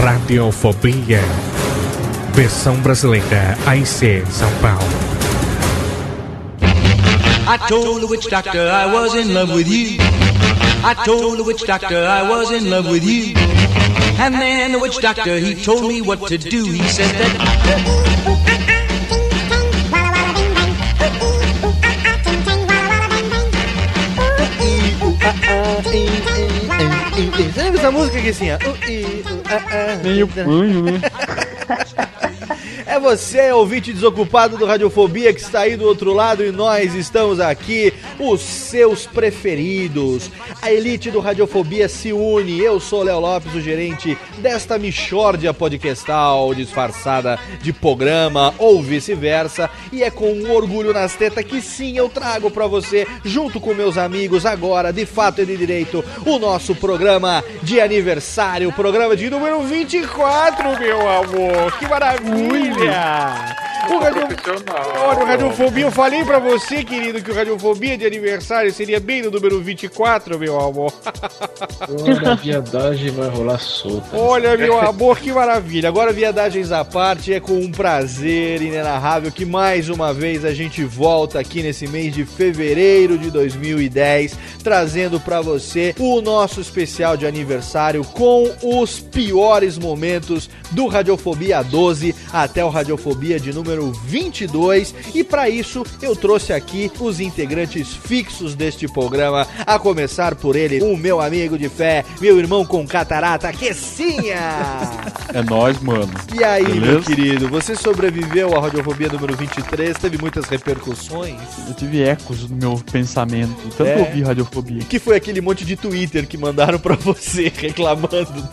Radiofobia. Versão brasileira AIC São Paulo. I told the witch doctor I was in love with you. I told the witch doctor I was in love with you. And then the witch doctor he told me what to do. He said that Você lembra essa música que assim, ó? Meio punho, né? É você, ouvinte desocupado do Radiofobia, que está aí do outro lado e nós estamos aqui, os seus preferidos. A elite do Radiofobia se une. Eu sou Léo Lopes, o gerente desta Michórdia podcastal disfarçada de programa ou vice-versa. E é com um orgulho nas tetas que sim eu trago pra você, junto com meus amigos, agora, de fato e de direito, o nosso programa de aniversário, programa de número 24, meu amor. Que maravilha! Yeah. O radio... Olha, o Radiofobia, eu falei pra você, querido, que o Radiofobia de aniversário seria bem no número 24, meu amor. Olha, a viadagem vai rolar solta. Olha, meu amor, que maravilha. Agora, viadagens à parte, é com um prazer inenarrável que mais uma vez a gente volta aqui nesse mês de fevereiro de 2010, trazendo pra você o nosso especial de aniversário com os piores momentos do Radiofobia 12 até o Radiofobia de número 22. E pra isso, eu trouxe aqui os integrantes fixos deste programa, a começar por ele, o meu amigo de fé, meu irmão com catarata, Quessinha! É nóis, mano. E aí, meu Beleza? querido, você sobreviveu à radiofobia número 23, teve muitas repercussões. Eu tive ecos no meu pensamento. Tanto É. ouvir radiofobia. Que foi aquele monte de Twitter que mandaram pra você reclamando.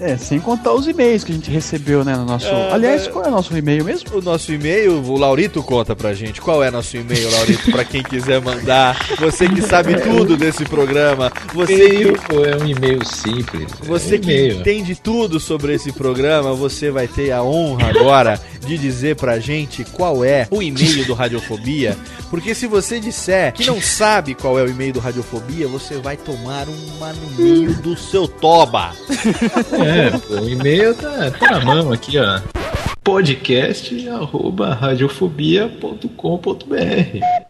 É, sem contar os e-mails que a gente recebeu, né, no nosso... É, Aliás, né? qual é o nosso e-mail mesmo? O nosso e-mail, o Laurito conta pra gente. Qual é nosso e-mail, Laurito, pra quem quiser mandar? Você que sabe tudo desse programa, você E-mail, que, pô, é um e-mail simples. você é um que entende tudo sobre esse programa, você vai ter a honra agora de dizer pra gente qual é o e-mail do Radiofobia. Porque se você disser que não sabe qual é o e-mail do Radiofobia, você vai tomar uma no meio do seu toba. É, pô, o e-mail tá, tá na mão aqui, ó. podcast arroba radiofobia.com.br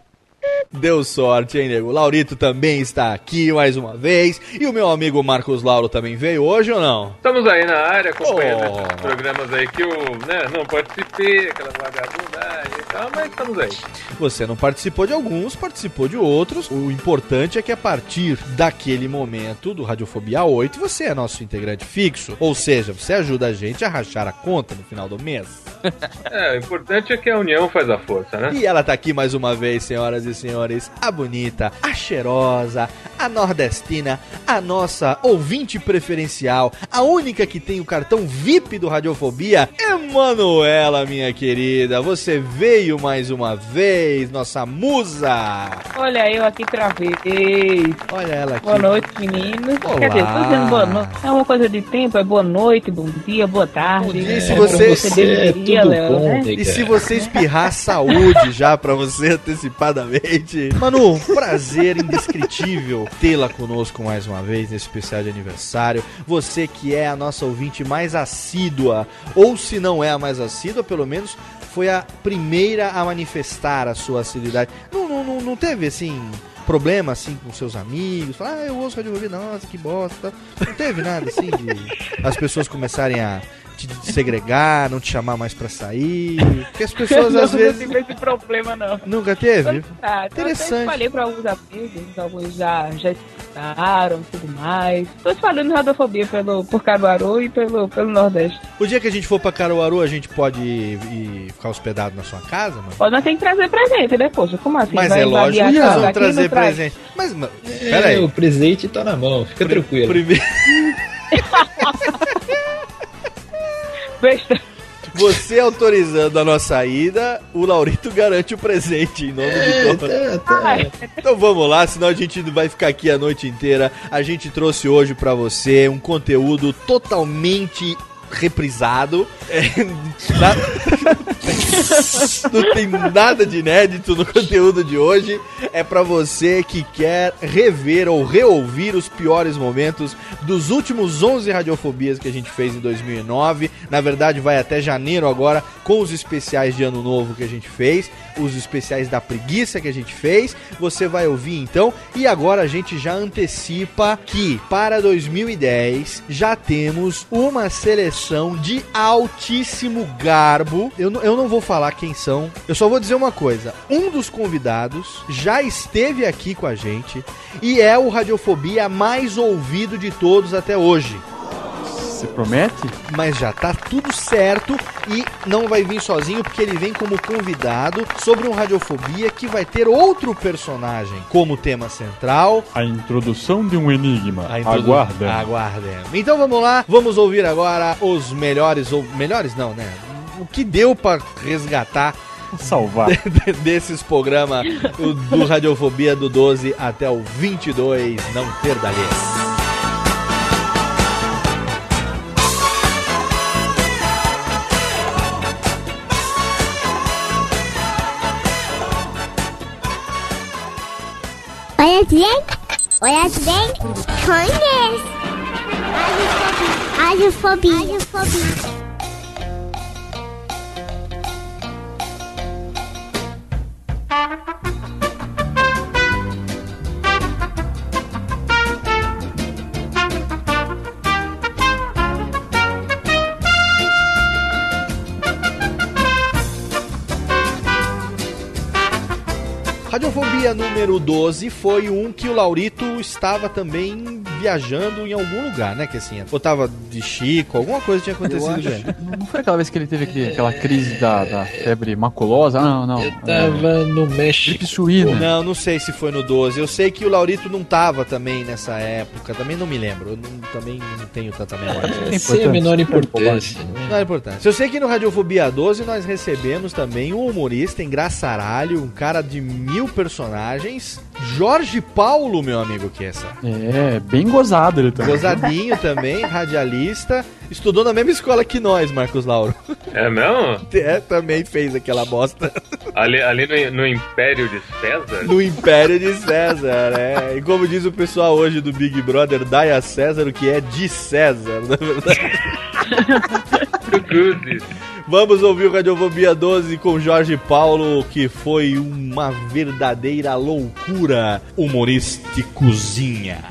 Deu sorte, hein, nego? Laurito também está aqui mais uma vez. E o meu amigo Marcos Lauro também veio hoje ou não? Estamos aí na área acompanhando Oh. esses programas aí que eu né, não participei, aquela vagabundagem e tal, mas estamos aí. Você não participou de alguns, participou de outros. O importante é que a partir daquele momento do Radiofobia 8, você é nosso integrante fixo. Ou seja, você ajuda a gente a rachar a conta no final do mês. É, o importante é que a união faz a força, né? E ela tá aqui mais uma vez, senhoras e senhores. A bonita, a cheirosa, a nordestina, a nossa ouvinte preferencial, a única que tem o cartão VIP do Radiofobia, Emanuela, minha querida. Você veio mais uma vez, nossa musa. Olha eu aqui outra vez. Olha ela aqui. Boa noite, meninos. Olá. Quer dizer, tô dizendo boa noite. É uma coisa de tempo, é boa noite, bom dia, boa tarde. Bom dia, É, se você- você deveria, Léo, né? E se você espirrar saúde já pra você antecipadamente. Manu, prazer indescritível tê-la conosco mais uma vez nesse especial de aniversário. Você que é a nossa ouvinte mais assídua, ou se não é a mais assídua, pelo menos foi a primeira a manifestar a sua assiduidade. Não, não, não, não teve assim. Problema assim com seus amigos, falar, ah, eu ouço Rádio Rubi, nossa, que bosta. Não teve nada assim de as pessoas começarem a te segregar, não te chamar mais pra sair. Porque as pessoas não, às vezes. Não tive esse problema, não. Nunca teve? Ah, Interessante. Eu falei pra alguns amigos, alguns já, já escutaram e tudo mais. Tô espalhando radiofobia pelo, por Caruaru e pelo, pelo Nordeste. O dia que a gente for pra Caruaru, a gente pode ir, ir ficar hospedado na sua casa, mano? Pode, nós tem que trazer presente, né, poxa? Como assim? Mas Vai é lógico que vamos daqui, trazer não traz? presente. Mas, mano, É, peraí. o presente tá na mão, fica tranquilo. Primeiro. Besta. Você autorizando a nossa ida, o Laurito garante o presente em nome de todos. Então vamos lá, senão a gente não vai ficar aqui a noite inteira. A gente trouxe hoje pra você um conteúdo totalmente reprisado. É, na- Não tem nada de inédito no conteúdo de hoje. É pra você que quer rever ou reouvir os piores momentos dos últimos 11 radiofobias que a gente fez em 2009. Na verdade, vai até janeiro agora com os especiais de ano novo que a gente fez, os especiais da preguiça que a gente fez. Você vai ouvir então. E agora a gente já antecipa que para 2010 já temos uma seleção de altíssimo garbo. Eu, eu não vou falar quem são, eu só vou dizer uma coisa: um dos convidados já esteve aqui com a gente e é o Radiofobia mais ouvido de todos até hoje. Você promete? Mas já tá tudo certo e não vai vir sozinho porque ele vem como convidado sobre um Radiofobia que vai ter outro personagem como tema central. A introdução de um enigma. Introdu- Aguarda. Aguardem. Então vamos lá, vamos ouvir agora os melhores, ou melhores não, né? O que deu pra resgatar Salvar. desses programas do, Radiofobia do 12 até o 22, não perda lhes. Olha bem, olha bem, conhece. Radiofobia. Radiofobia. Radiofobia número 12 foi um que o Laurito estava também viajando em algum lugar, né? Que assim, ou tava de Chico, alguma coisa tinha acontecido Eu acho-. Não foi aquela vez que ele teve aquele- aquela crise da, da febre maculosa? Não, não. Tava no México. Suína. Não, não sei se foi no 12. Eu sei que o Laurito não tava também nessa época. Também não me lembro. Eu não- também não tenho tanta memória. É, sem a menor importância. Não é importante. Eu sei que no Radiofobia 12 nós recebemos também um humorista engraçaralho, um cara de mil personagens, Jorge Paulo, meu amigo Kessa. É, bem gozado ele também. Gozadinho também, radialista. Estudou na mesma escola que nós, Marcos Lauro. É mesmo? É, também fez aquela bosta Ali, ali no, no Império de César? no Império de César, é. E como diz o pessoal hoje do Big Brother, dai a César o que é de César, na verdade. Vamos ouvir o Radiofobia 12 com Jorge Paulo, que foi uma verdadeira loucura humorísticozinha.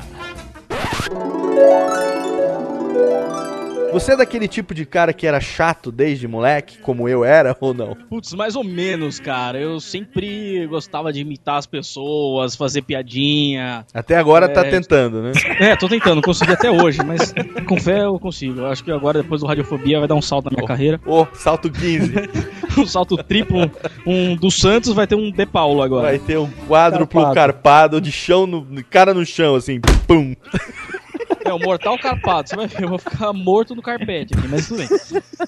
Você é daquele tipo de cara que era chato desde moleque, como eu era, ou não? Putz, mais ou menos, cara. Eu sempre gostava de imitar as pessoas, fazer piadinha. Até agora tá É. tentando, né? É, tô tentando, consegui até hoje, mas com fé eu consigo. Eu acho que agora, depois do Radiofobia, vai dar um salto na minha carreira. Ô, salto 15. um salto triplo, um do Santos, vai ter um De Paulo agora. Vai ter um quádruplo Carpado. carpado de chão no cara no chão assim, pum. É, o mortal carpado. Você vai ver, eu vou ficar morto no carpete aqui, mas tudo bem.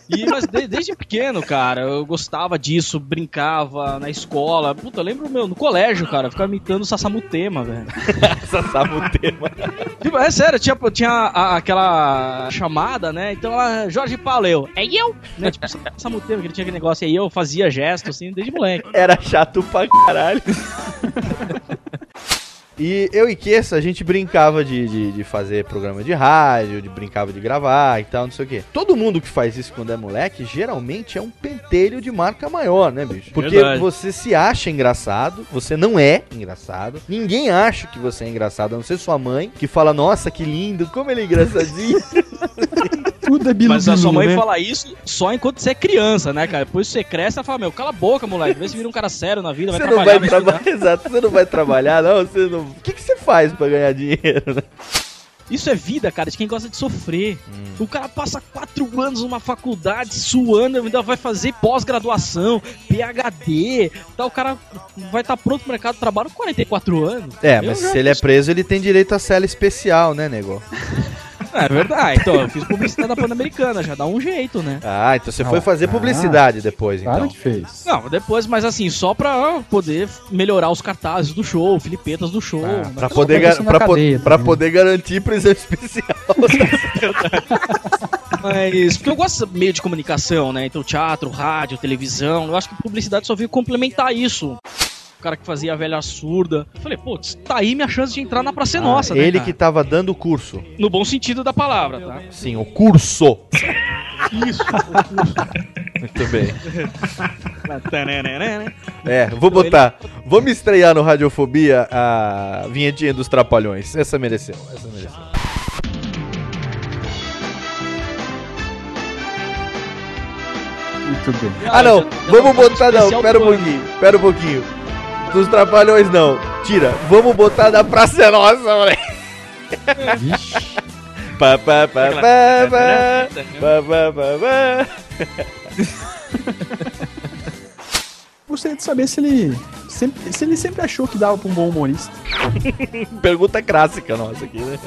E, mas de- desde pequeno, cara, eu gostava disso, brincava na escola. Puta, eu lembro, meu, no colégio, cara, eu ficava imitando o Sassamutema, velho. Sassamutema. Tipo, é sério, tinha, tinha a- aquela chamada, né? Então, ela, Jorge Paulo, eu, é eu? Né? Tipo, Sassamutema, que ele tinha aquele negócio aí, eu fazia gesto, assim, desde moleque. Era chato pra caralho. E eu e Kessa, a gente brincava de, de, de fazer programa de rádio, de brincava de gravar e tal, não sei o quê. Todo mundo que faz isso quando é moleque, geralmente é um pentelho de marca maior, né, bicho? Porque Verdade. você se acha engraçado, você não é engraçado. Ninguém acha que você é engraçado, a não ser sua mãe, que fala, nossa, que lindo, como ele é engraçadinho. É Mas a sua mãe né? fala isso só enquanto você é criança, né, cara? Depois você cresce, ela fala, meu, cala a boca, moleque. Vê se vira um cara sério na vida, vai Você não trabalhar. vai trabalhar, exato, você não vai trabalhar, não, você não... O que, que você faz pra ganhar dinheiro, né? Isso é vida, cara, de quem gosta de sofrer. Hum. O cara passa quatro anos numa faculdade suando, ainda vai fazer pós-graduação, PhD, tá, o cara vai estar pronto pro mercado de trabalho com 44 anos. É, Eu mas se ele é preso, ele tem direito a cela especial, né, nego? É verdade, então eu fiz publicidade da Pan-Americana, já dá um jeito, né? Ah, então você Ah, foi fazer ah, publicidade depois, então. fez. Não, depois, mas assim, só pra poder melhorar os cartazes do show, filipetas do show. Ah, né? pra poder, gar- pra, po- pra poder garantir prisão especial. Mas, porque eu gosto de meio de comunicação, né? Então, teatro, rádio, televisão. Eu acho que publicidade só veio complementar isso. O cara que fazia a velha surda. Eu falei, putz, tá aí minha chance de entrar na Praça é Nossa, né? Ah, ele cara? que tava dando o curso. No bom sentido da palavra, tá? Sim, o curso. Isso. Muito bem. É, vou botar. Vamos estrear no Radiofobia a vinhetinha dos Trapalhões. Essa mereceu, essa mereceu. Muito bem. Ah, não, vamos botar não, pera um pouquinho, pera um pouquinho. Dos Trapalhões não, tira. Vamos botar da Praça é Nossa, moleque. Pá, pá, pá, pá, pá, pá, pá, pá, pá. Gostaria de saber se ele sempre, se ele sempre achou que dava pra um bom humorista. Pergunta clássica nossa aqui, né?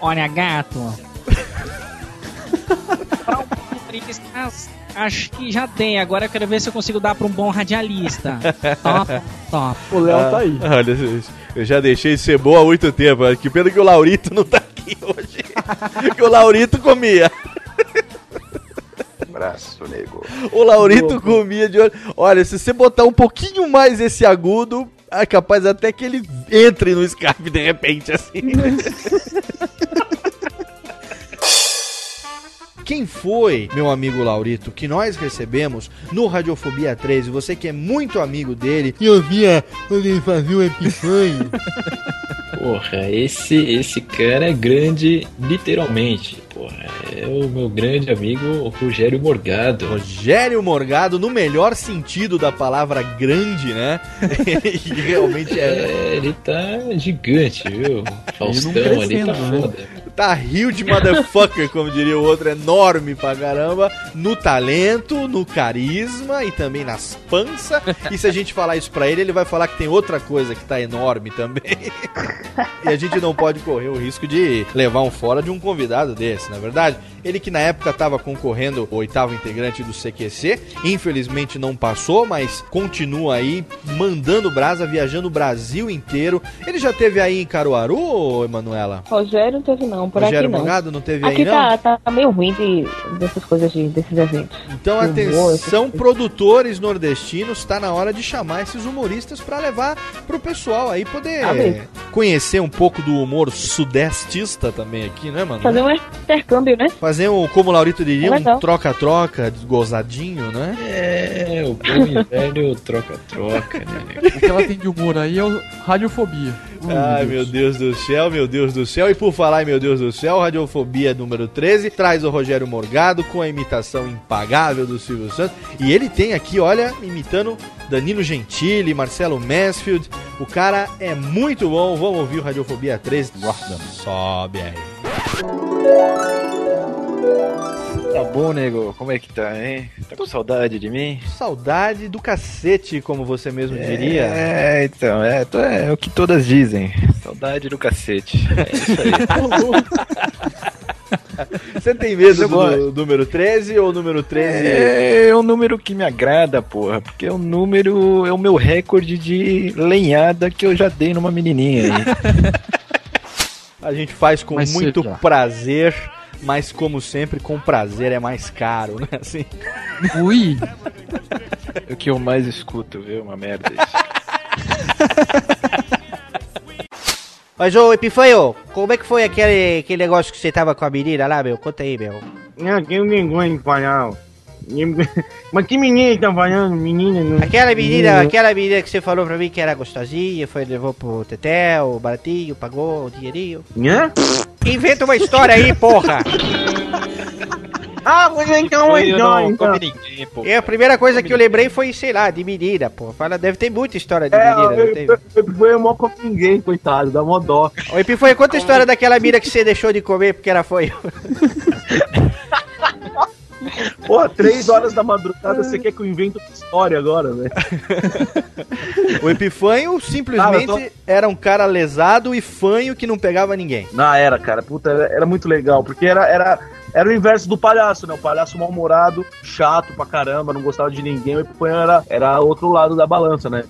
Olha, gato. Acho que já tem. Agora eu quero ver se eu consigo dar pra um bom radialista. Top, top. O Léo Ah, tá aí. Olha, eu já deixei de ser bom há muito tempo. Que pena que o Laurito não tá aqui hoje. que o Laurito comia. Abraço, nego. O Laurito comia de olho. Olha, se você botar um pouquinho mais esse agudo, é capaz até que ele entre no Skype de repente, assim. Quem foi, meu amigo Laurito, que nós recebemos no Radiofobia 13? Você que é muito amigo dele. E eu via quando ele fazia o epifanho. Porra, esse, esse cara é grande literalmente. Porra, é o meu grande amigo Rogério Morgado. Rogério Morgado, no melhor sentido da palavra grande, né? E realmente é. É, ele tá gigante, viu? Faustão ali tá né? foda. Tá huge motherfucker, como diria o outro, enorme pra caramba, no talento, no carisma e também nas panças. E se a gente falar isso pra ele, ele vai falar que tem outra coisa que tá enorme também. e a gente não pode correr o risco de levar um fora de um convidado desse, na é verdade. Ele que na época tava concorrendo o oitavo integrante do CQC, infelizmente não passou, mas continua aí mandando brasa, viajando o Brasil inteiro. Ele já teve aí em Caruaru, Emanuela? Rogério teve não, por Rogério aqui não. Morgado não teve aqui aí, não? tá, tá meio ruim de, dessas coisas, de, desses eventos. Então, Humor, atenção, produtores nordestinos, tá na hora de chamar esses humoristas pra levar pro pessoal aí poder bem. conhecer um pouco do humor sudestista também aqui, né, mano? Fazer um intercâmbio, né? Fazer um, como o Laurito diria, É um troca-troca, gozadinho, né? É, o bom e velho troca-troca, né? O que ela tem de humor aí é o radiofobia. Ai, meu Deus do céu, meu Deus do céu. E por falar em meu Deus do céu, Radiofobia número 13 traz o Rogério Morgado com a imitação impagável do Silvio Santos. E ele tem aqui, olha, imitando Danilo Gentili, Marcelo Mansfield. O cara é muito bom. Vamos ouvir o Radiofobia 13. Guarda. Sobe aí. Tá bom, nego? Como é que tá, hein? Tá com saudade de mim? Saudade do cacete, como você mesmo diria. É, então, é, to- é o que todas dizem. Saudade do cacete. É isso aí. Você tem medo do, número 13 ou número 13? É, é um número que me agrada, porra, porque é um número, é o meu recorde de lenhada que eu já dei numa menininha aí. A gente faz com Mais muito prazer, mas como sempre, com prazer é mais caro, né? Assim. Ui! É o que eu mais escuto, viu? Uma merda isso. Mas, ô Epifanho, como é que foi aquele, aquele negócio que você tava com a menina lá, meu? Conta aí, meu. Não, tenho vergonha de falar. Mas que menina tá falando? Menina não. Aquela menina, aquela menina que você falou pra mim que era gostosinha, foi, levou pro Tetel, baratinho, pagou o dinheirinho. Hã? Inventa uma história aí, porra! Ah, pois então, Eu então, não então. come ninguém, pô. E a primeira coisa que eu lembrei foi, sei lá, de menina, pô. Fala, deve ter muita história de É, menina, não eu, tem? eu, eu, foi mó com ninguém, coitado, dá mó dó. Ô, Epifanho, conta a história daquela mina que você deixou de comer porque ela foi. Porra, três horas da madrugada, você quer que eu invente história agora, velho? O Epifanho simplesmente Cara, eu era um cara lesado e fanho que não pegava ninguém. Não, era, cara. Puta, era, era muito legal, porque era, era, era o inverso do palhaço, né? O palhaço mal-humorado, chato pra caramba, não gostava de ninguém. O Epifanho era, era outro lado da balança, né?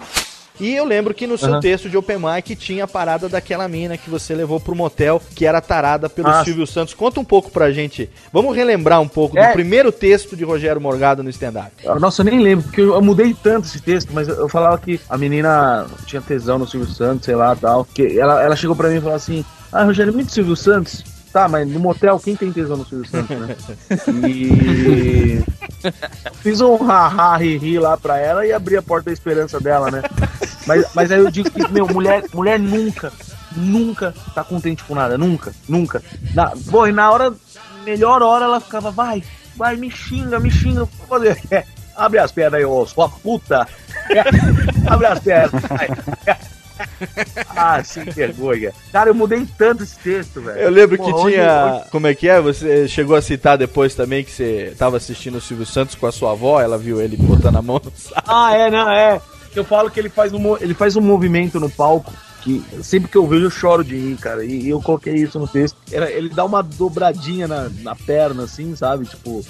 E eu lembro que no seu Aham. texto de Open Mic tinha a parada daquela mina que você levou pro motel, que era tarada pelo Ah, Silvio Santos. Conta um pouco pra gente. Vamos relembrar um pouco É. do primeiro texto de Rogério Morgado no stand-up. Nossa, eu nem lembro, porque eu, eu mudei tanto esse texto, mas eu, eu falava que a menina tinha tesão no Silvio Santos, sei lá tal. Que ela, ela chegou pra mim e falou assim: Ah, Rogério, muito Silvio Santos. Tá, mas no motel, quem tem tesão no Silvio Santos, né? E. Fiz um ha-ha, ri-ri lá pra ela e abri a porta da esperança dela, né? Mas, mas aí eu digo que, meu, mulher, mulher nunca, nunca tá contente com nada, nunca, nunca. Na, pô, e na hora, melhor hora, ela ficava, vai, vai, me xinga, me xinga, fazer. É, abre as pernas aí, ô, sua puta. abre as pernas, vai. Ah, sem vergonha. Cara, eu mudei tanto esse texto, velho. Eu lembro que Porra, onde- tinha. Como é que é? Você chegou a citar depois também que você tava assistindo o Silvio Santos com a sua avó, ela viu ele botando a mão no saco. Ah, é, não, é. Eu falo que ele faz um, ele faz um movimento no palco que sempre que eu vejo eu choro de rir, cara. E, eu coloquei isso no texto. Era- ele dá uma dobradinha na, na perna, assim, sabe? Tipo,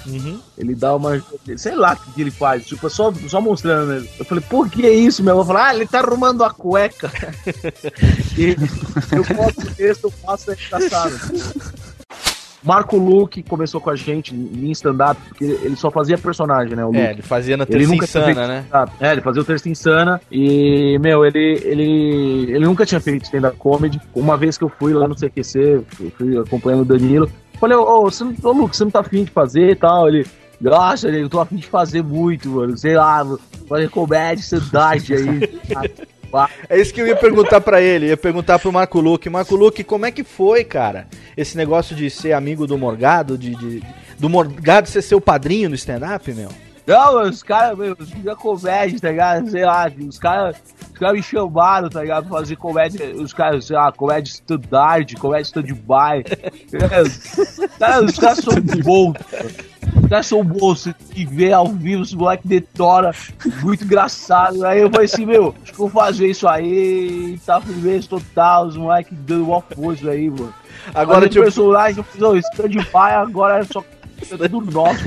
ele dá uma. Sei lá o que, ele faz. Tipo, é só, só mostrando. Eu falei, por que isso, meu? Eu falei, ah, ele tá arrumando a cueca. e eu posto o texto, eu faço, é engraçado. Marco Luque começou com a gente em stand-up, porque ele só fazia personagem, né? O É, Luke. ele fazia na Terça Insana, né? É, ele fazia o Terça Insana e, meu, ele, ele, ele nunca tinha feito stand-up comedy. Uma vez que eu fui lá no CQC, fui, fui acompanhando o Danilo, falei, ô, você não, ô Luke, você não tá afim de fazer e tal? Ele, nossa, eu tô afim de fazer muito, mano, sei lá, fazer comédia, stand-up aí. É isso que eu ia perguntar pra ele, ia perguntar pro Marco Luque. Marco Luque, como é que foi, cara? Esse negócio de ser amigo do Morgado, de, de- do Morgado ser seu padrinho no stand-up, meu? Não, os caras, meu, fica comédia, tá ligado? Sei lá, os caras os cara me chamaram, tá ligado? Pra fazer comédia, os caras, sei lá, comédia standard, comédia stand-by. Os caras são bons, bons, você tem que ver ao vivo, os moleque detona, muito engraçado. Aí eu falei assim, meu, acho que vou fazer isso aí, tá firmeza total, os moleques dando uma força aí, mano. Agora, tipo- o personagem, eu fiz, ó, stand-by, agora é só do nosso.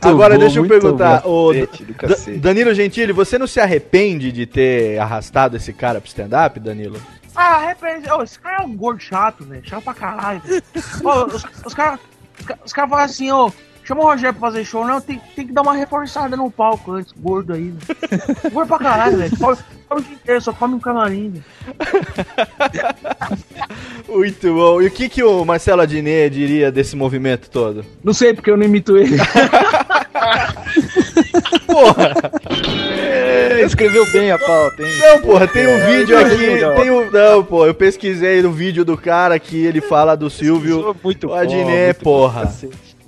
Agora bom, deixa eu perguntar, bom. o. Danilo Gentili, você não se arrepende de ter arrastado esse cara pro stand-up, Danilo? Ah, repente, ô, esse cara é um gordo chato, né? Chato pra caralho. Ô, os, os caras os, ca- os cara falam assim, ô, chama o Rogério pra fazer show, não, tem, tem que dar uma reforçada no palco antes, gordo aí. Né? Gordo pra caralho, velho. Come, come o dia inteiro, só come um camarim. Muito bom. E o que, que o Marcelo Adnet diria desse movimento todo? Não sei porque eu não imito ele. Porra! É, escreveu bem a pauta, hein? Não, porra, tem um É, vídeo é aqui. Tem um, não, pô, eu pesquisei no vídeo do cara que ele fala do Silvio muito o Adnet, bom, porra.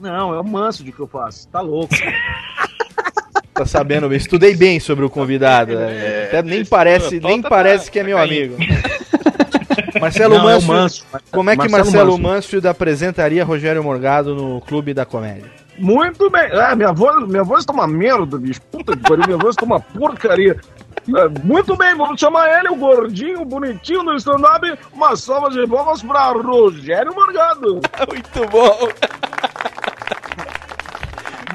Não, é o manso de que eu faço. Tá louco. Tá sabendo bem. Estudei bem sobre o convidado. né? Até nem parece, nem parece que é meu amigo. Marcelo Não, é o Mansfield, Manso. como é que Marcelo Marcelo Manso. Mansfield apresentaria Rogério Morgado no Clube da Comédia? Muito bem. É, minha voz, minha voz tá uma merda, bicho. Puta que pariu, minha voz tá uma porcaria. É, muito bem, vamos chamar ele, o gordinho, bonitinho do stand-up. Uma salva de palmas pra Rogério Morgado. Muito bom.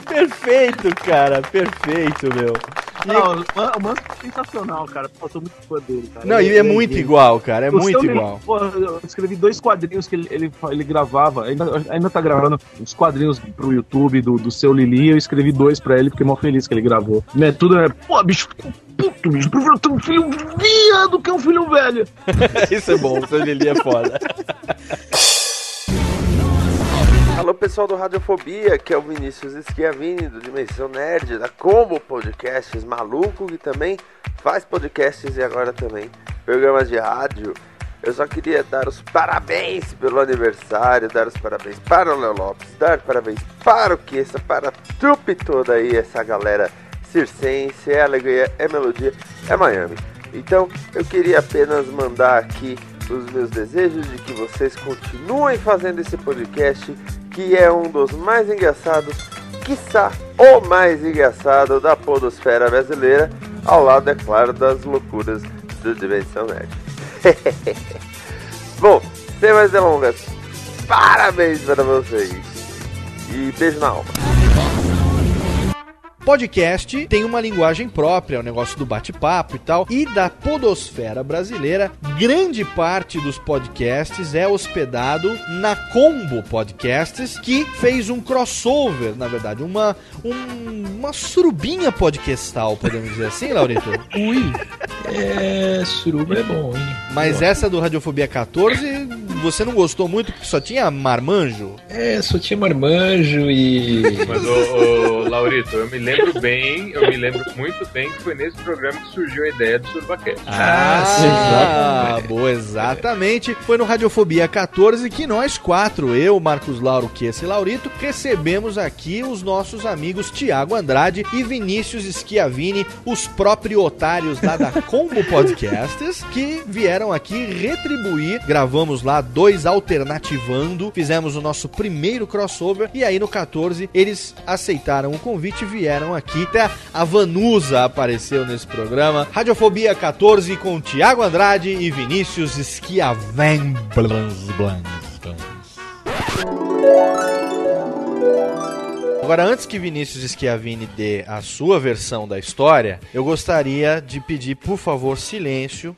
Perfeito, cara, perfeito, meu. Não, o Man- o Manso é sensacional, cara. Eu sou muito fã dele, cara. Não, e Ele- é muito ele- igual, cara, é O muito igual. Pô, eu escrevi dois quadrinhos que ele, ele, ele gravava, ainda, ainda tá gravando uns quadrinhos pro YouTube do, do seu Lili, eu escrevi dois pra ele, fiquei mó feliz que ele gravou. Né, tudo é, pô, bicho, puto, bicho, prefiro ter um filho viado que um filho velho. Isso é bom, o seu Lili é foda. Alô pessoal do Radiofobia, que é o Vinícius Schiavini do Dimensão Nerd, da Combo Podcasts Maluco, que também faz podcasts e agora também programas de rádio. Eu só queria dar os parabéns pelo aniversário, dar os parabéns para o Léo Lopes, dar parabéns para o Kessa, para a trupe toda aí, essa galera circense, é alegria, é melodia, é Miami. Então eu queria apenas mandar aqui os meus desejos de que vocês continuem fazendo esse podcast, que é um dos mais engraçados, quiçá o mais engraçado da podosfera brasileira, ao lado, é claro, das loucuras do Dimensão Nerd. Bom, sem mais delongas, parabéns para vocês e beijo na alma. Podcast tem uma linguagem própria, o negócio do bate-papo e tal. E da podosfera brasileira, grande parte dos podcasts é hospedado na Combo Podcasts, que fez um crossover, na verdade, uma, um- uma surubinha podcastal, podemos dizer assim, Laurito? Ui, é, suruba é bom, hein? Mas essa do Radiofobia 14, você não gostou muito porque só tinha marmanjo? É, só tinha marmanjo e... Mas, ô, ô, Laurito, eu me lembro bem, eu me lembro muito bem que foi nesse programa que surgiu a ideia do Surbacast. Ah, boa, exatamente. Foi no Radiofobia 14 que nós quatro, eu, Marcos Lauro, Kessa e Laurito, recebemos aqui os nossos amigos Tiago Andrade e Vinícius Schiavini, os proprietários lá da Combo Podcasts, que vieram aqui retribuir. Gravamos lá dois alternativando, fizemos o nosso primeiro crossover e aí no 14 eles aceitaram o convite e vieram aqui. Até a Vanusa apareceu nesse programa. Radiofobia 14 com Tiago Andrade e Vinícius Schiaven. Blans, blans, Agora, antes que Vinícius Schiavini dê a sua versão da história, eu gostaria de pedir, por favor, silêncio.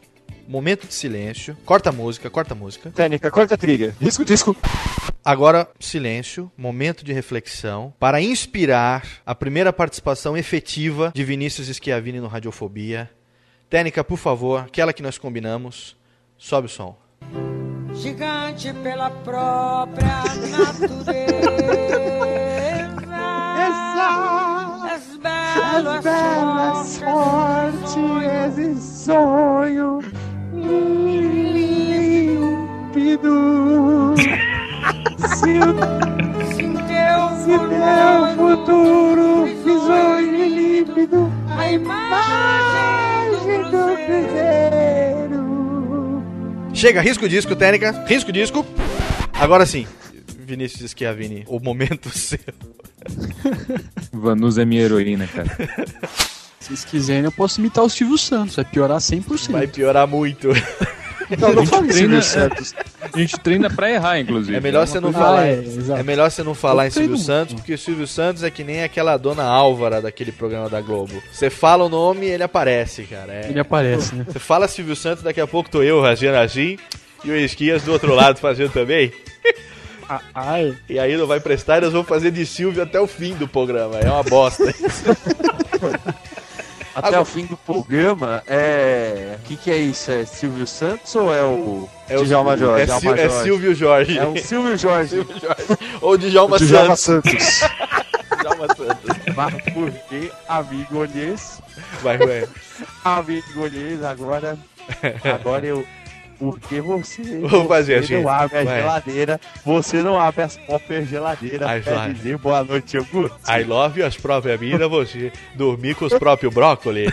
Momento de silêncio. Corta a música, corta a música. Técnica, corta a trilha. Disco, disco. Agora, silêncio, momento de reflexão, para inspirar a primeira participação efetiva de Vinícius Schiavini no Radiofobia. Técnica, por favor, aquela que nós combinamos. Sobe o som. Gigante pela própria natureza. És belo, As belas fortes e sonho Se o se teu futuro risonho e límpido, a imagem do cruzeiro. Chega, risco o disco, Técnica. Risco o disco. Agora sim, Vinícius Schiavini, o momento seu. Vanusa é minha heroína, cara. Se vocês quiserem, eu posso imitar o Silvio Santos. Vai piorar 100%. Vai piorar muito. Não, não fale treina, Silvio Santos. A gente treina pra errar, inclusive. É melhor você não coisa- falar. Ah, é, é, melhor você não falar em Silvio Santos, porque o Silvio Santos é que nem aquela dona Álvara daquele programa da Globo. Você fala o nome e ele aparece, cara. É- Ele aparece, né? Você fala Silvio Santos, daqui a pouco tô eu fazendo assim e o Esquias do outro lado fazendo também. Ai. E aí não vai prestar e nós vamos fazer de Silvio até o fim do programa. É uma bosta. Até o fim do programa, é. O que, que é isso? É Silvio Santos ou é o. É o- Djalma Jorge? é Djalma Sil- é Jorge. Silvio Jorge. É o Silvio Jorge. Silvio Jorge. Ou Djalma, Djalma Santos. Santos. Djalma Santos. Mas por que amigo Olhês? Vai, vai. Amigo Olhês, agora. Agora eu. Porque você, Vou fazer você assim. não abre a Vai. geladeira, você não abre as próprias geladeiras vai. dizer boa noite, Augusto. I love as próprias minas, você dormir com os próprios brócolis.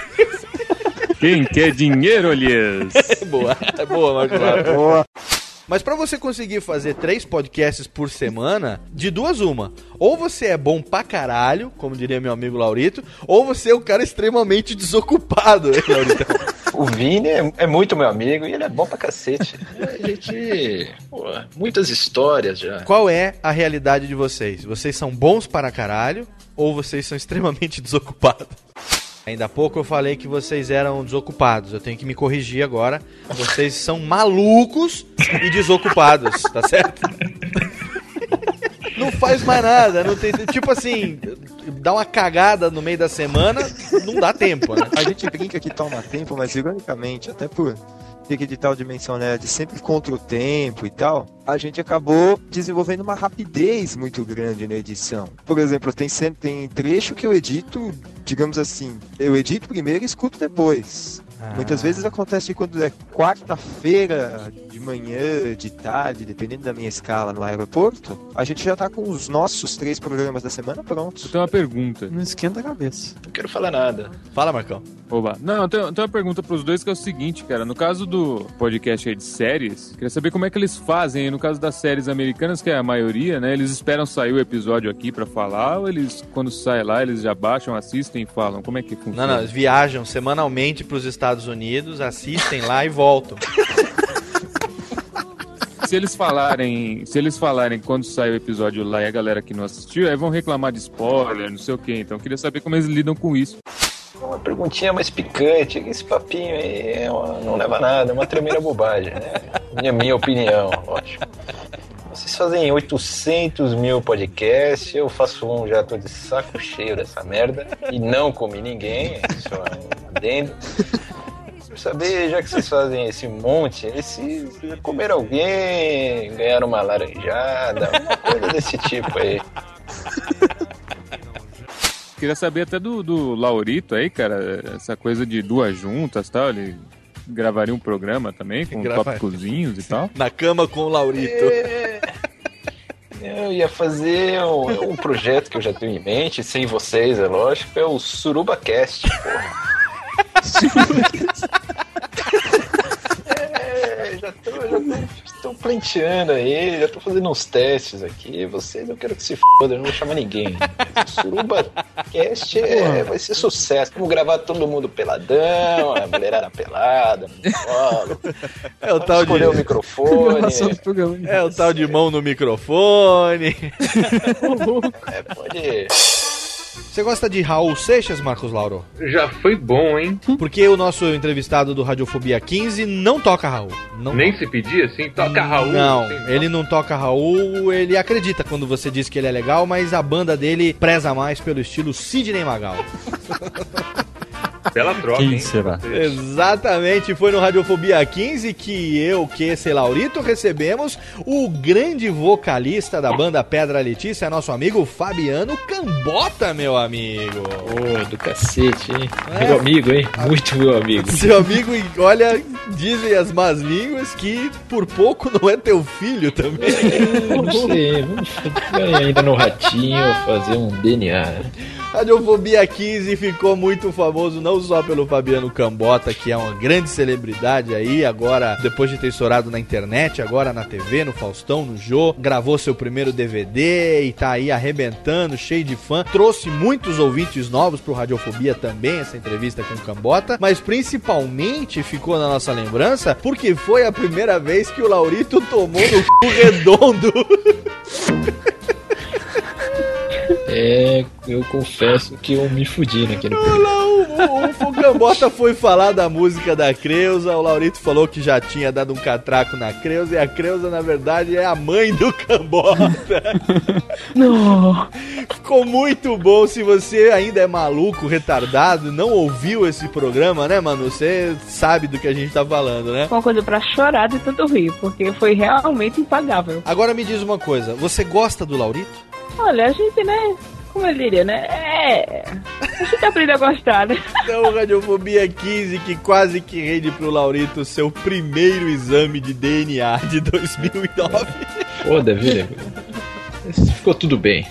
Quem quer dinheiro, Elias? boa, boa, Marcos. Boa. Mas pra você conseguir fazer três podcasts por semana, de duas uma. Ou você é bom pra caralho, como diria meu amigo Laurito, ou você é um cara extremamente desocupado, hein, Laurito? O Vini é, é muito meu amigo e ele é bom pra cacete. A gente. Pô, muitas histórias já. Qual é a realidade de vocês? Vocês são bons para caralho ou vocês são extremamente desocupados? Ainda há pouco eu falei que vocês eram desocupados. Eu tenho que me corrigir agora. Vocês são malucos e desocupados, tá certo? Não faz mais nada, não tem. Tipo assim, dá uma cagada no meio da semana, não dá tempo, né? A gente brinca que toma tempo, mas ironicamente, até por editar o Dimensão Nerd sempre contra o tempo e tal, a gente acabou desenvolvendo uma rapidez muito grande na edição. Por exemplo, tem, tem trecho que eu edito, digamos assim, eu edito primeiro e escuto depois. Ah. Muitas vezes acontece quando é quarta-feira de manhã, de tarde, dependendo da minha escala no aeroporto, a gente já tá com os nossos três programas da semana prontos. Eu tenho uma pergunta. Não esquenta a cabeça. Não quero falar nada. Fala, Marcão. Oba. Não, eu tenho, eu tenho uma pergunta pros dois que é o seguinte, cara. No caso do podcast aí de séries, queria saber como é que eles fazem. No caso das séries americanas, que é a maioria, né? Eles esperam sair o episódio aqui pra falar ou eles, quando sai lá, eles já baixam, assistem e falam? Como é que Não, funciona? não, eles viajam semanalmente pros Estados Unidos, assistem lá e voltam. Se eles falarem, se eles falarem quando sai o episódio lá e a galera que não assistiu, aí vão reclamar de spoiler, não sei o quê. Então eu queria saber como eles lidam com isso. Uma perguntinha mais picante. Esse papinho aí é uma- não leva a nada, é uma tremenda bobagem, né? Minha, minha opinião, lógico. Vocês fazem 800 mil podcasts, eu faço um, já tô de saco cheio dessa merda. E não comi ninguém, só um adendo. Quero saber, já que vocês fazem esse monte, se comeram alguém, ganharam uma laranjada, uma coisa desse tipo aí. Queria saber até do, do Laurito aí, cara, essa coisa de duas juntas e tal. Ele gravaria um programa também com Grava- tópicozinhos e tal. Na cama com o Laurito. Eu ia fazer um, um projeto que eu já tenho em mente, sem vocês, é lógico, é o SurubaCast, porra. é, já tô, já tô, tô planteando aí, já tô fazendo uns testes aqui. Vocês eu quero que se foda, eu não vou chamar ninguém. O SurubaCast é, vai ser sucesso. Vamos gravar todo mundo peladão, a mulherada pelada, no colo. É o tal de. escolher o microfone. É o tal de mão no microfone. É, pode. Você gosta de Raul Seixas, Marcos Lauro? Já foi bom, hein? Porque o nosso entrevistado do Radiofobia 15 não toca Raul. Não Nem se pedir assim, toca Raul. Não, assim, ele não toca Raul, ele acredita quando você diz que ele é legal, mas a banda dele preza mais pelo estilo Sidney Magal. Bela troca, Quem hein? será? Exatamente, foi no Radiofobia 15 que eu, que sei Laurito, recebemos o grande vocalista da banda Pedra Letícia, nosso amigo Fabiano Cambota, meu amigo. Ô, do cacete, hein? É. Meu amigo, hein? Muito meu amigo. Seu amigo, e olha, dizem as más línguas que por pouco não é teu filho também. Não sei, vamos ainda no ratinho fazer um DNA. Radiofobia 15 ficou muito famoso não só pelo Fabiano Cambota, que é uma grande celebridade aí, agora depois de ter estourado na internet, agora na TV, no Faustão, no Jô, gravou seu primeiro DVD e tá aí arrebentando, cheio de fã, trouxe muitos ouvintes novos pro Radiofobia também, essa entrevista com o Cambota, mas principalmente ficou na nossa lembrança porque foi a primeira vez que o Laurito tomou no cu redondo. É, eu confesso que eu me fudi naquele programa. O, o Fucambota foi falar da música da Creuza, o Laurito falou que já tinha dado um catraco na Creuza, e a Creuza, na verdade, é a mãe do Cambota. Não. Ficou muito bom. Se você ainda é maluco, retardado, não ouviu esse programa, né, mano? Você sabe do que a gente tá falando, né? Foi uma coisa pra chorar de tanto rir, porque foi realmente impagável. Agora me diz uma coisa, você gosta do Laurito? Olha, a gente, né? Como eu diria, né? É. A gente aprende a gostar, né? Então, Radiofobia 15, que quase que rende pro Laurito seu primeiro exame de DNA de 2009. Foda, viu? Ficou tudo bem.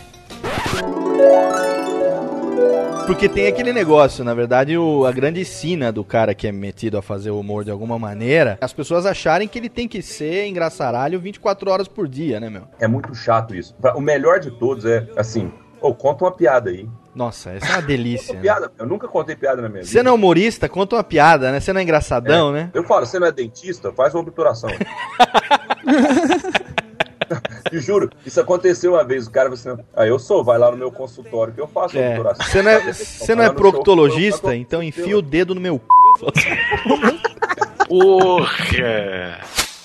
Porque tem aquele negócio, na verdade, o, a grande sina do cara que é metido a fazer humor de alguma maneira, as pessoas acharem que ele tem que ser engraçaralho 24 horas por dia, né, meu? É muito chato isso. O melhor de todos é, assim, ô, conta uma piada aí. Nossa, essa é uma delícia. né? Piada, eu nunca contei piada na minha Você vida. não é humorista, conta uma piada, né? Você não é engraçadão, né? Eu falo, você não é dentista? Faz uma obturação. Te juro, isso aconteceu uma vez. O cara falou assim: Ah, eu sou, vai lá no meu consultório que eu faço a É. Você não é, você não é show, proctologista, eu- então enfia o dedo no meu c. Porra!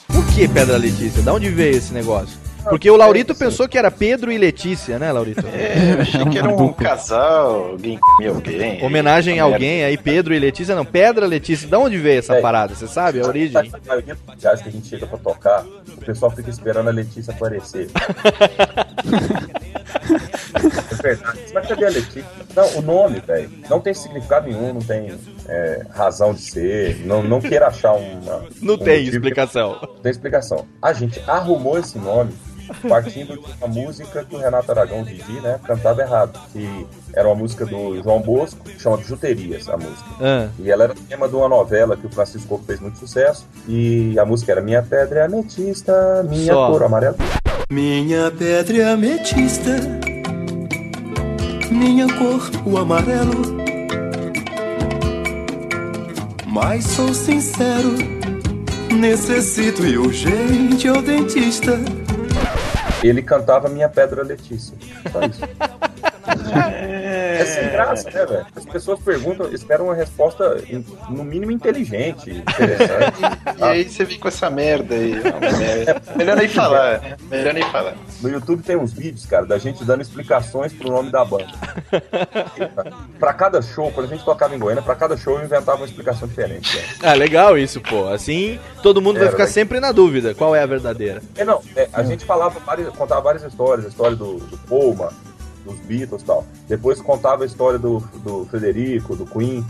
Por que Pedra Letícia? Da onde veio esse negócio? Porque o Laurito pensou que era Pedro e Letícia, né, Laurito? É, eu achei que era um casal, alguém comia alguém. Homenagem a alguém aí, Pedro e Letícia, não, Pedra Letícia. Da onde veio essa É. parada? Você sabe a origem? A maioria dos lugares que a gente chega pra tocar, o pessoal fica esperando a Letícia aparecer. é verdade. Mas cadê a Letícia? Não, o nome, velho, não tem significado nenhum, não tem é, razão de ser. Não, não queira achar uma. Não um tem explicação. Não tem explicação. A gente arrumou esse nome partindo de uma música que o Renato Aragão, o Didi, né, cantava errado. Que era uma música do João Bosco, que chama Juterias, a música. Ah. E ela era tema de uma novela que o Francisco Coco fez muito sucesso. E a música era Minha Pedra é Ametista, Minha Só. Cor Amarela. Minha pedra é ametista, minha cor o amarelo. Mas sou sincero, necessito e urgente ao dentista. Ele cantava Minha Pedra Letícia. Só isso. É sem graça, né, velho? As pessoas perguntam, esperam uma resposta, no mínimo, inteligente, interessante. E aí você vem com essa merda aí. merda. Melhor nem falar, né? Melhor nem falar. No YouTube tem uns vídeos, cara, da gente dando explicações pro nome da banda. pra cada show, quando a gente tocava em Goiânia, pra cada show eu inventava uma explicação diferente. Cara. Ah, legal isso, pô. Assim, todo mundo vai Era, ficar né? sempre na dúvida qual é a verdadeira. É, não, é, a gente falava, várias, contava várias histórias, a história do, do Paul, dos Beatles e tal. Depois contava a história do, do Frederico, do Queen.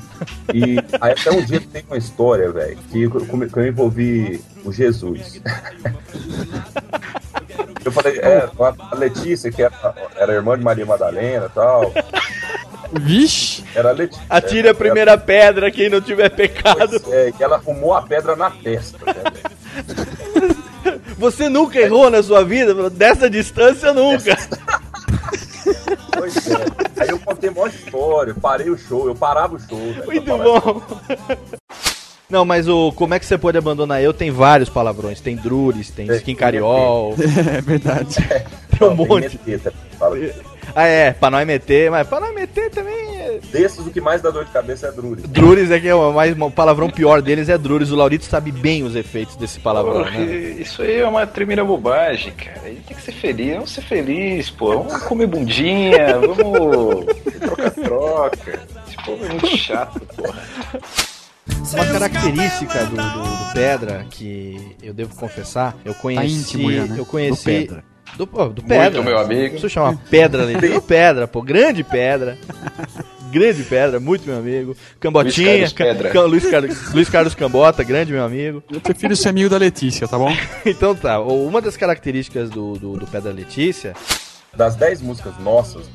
E aí até um dia tem uma história, velho, que, eu- que eu envolvi o Jesus. Eu falei, é, a Letícia, que era, era irmã de Maria Madalena e tal. Vixe! Era a Letícia. Atire a primeira pedra quem não tiver pecado. Pois é, e ela arrumou a pedra na testa. Né? Você nunca errou na sua vida? Dessa distância, nunca. Pois é. Aí eu contei uma história, parei o show, eu parava o show. velho, Muito bom. Não, mas o Como é que você pode abandonar eu tem vários palavrões. Tem Drures, tem Skin Cariol. É verdade. Tem um monte. Meter, fala. Ah, é, pra nós meter, mas pra nós meter também. Desses, o que mais dá dor de cabeça é Drures. Drures é que é o mais, o palavrão pior deles é Drures. O Laurito sabe bem os efeitos desse palavrão, Porra, né? Isso aí é uma tremenda bobagem, cara. Aí tem que ser feliz, vamos ser feliz, pô. Vamos comer bundinha, vamos troca-troca. Esse povo é muito chato, porra. Uma característica do, do- do Pedra que eu devo confessar, eu conheci. íntimo já, né? Eu conheci. Do Pedra. Do, Pedra. meu amigo. Isso chama Pedra ali. Do Pedra, pô. Grande Pedra. Grande Pedra, muito meu amigo. Cambotinha. Luiz Carlos Pedra. Ca- Luiz, Car- Luiz Carlos Cambota, grande meu amigo. Eu prefiro ser amigo da Letícia, tá bom? Então tá, uma das características do, do, do Pedra Letícia. Das 10 músicas nossas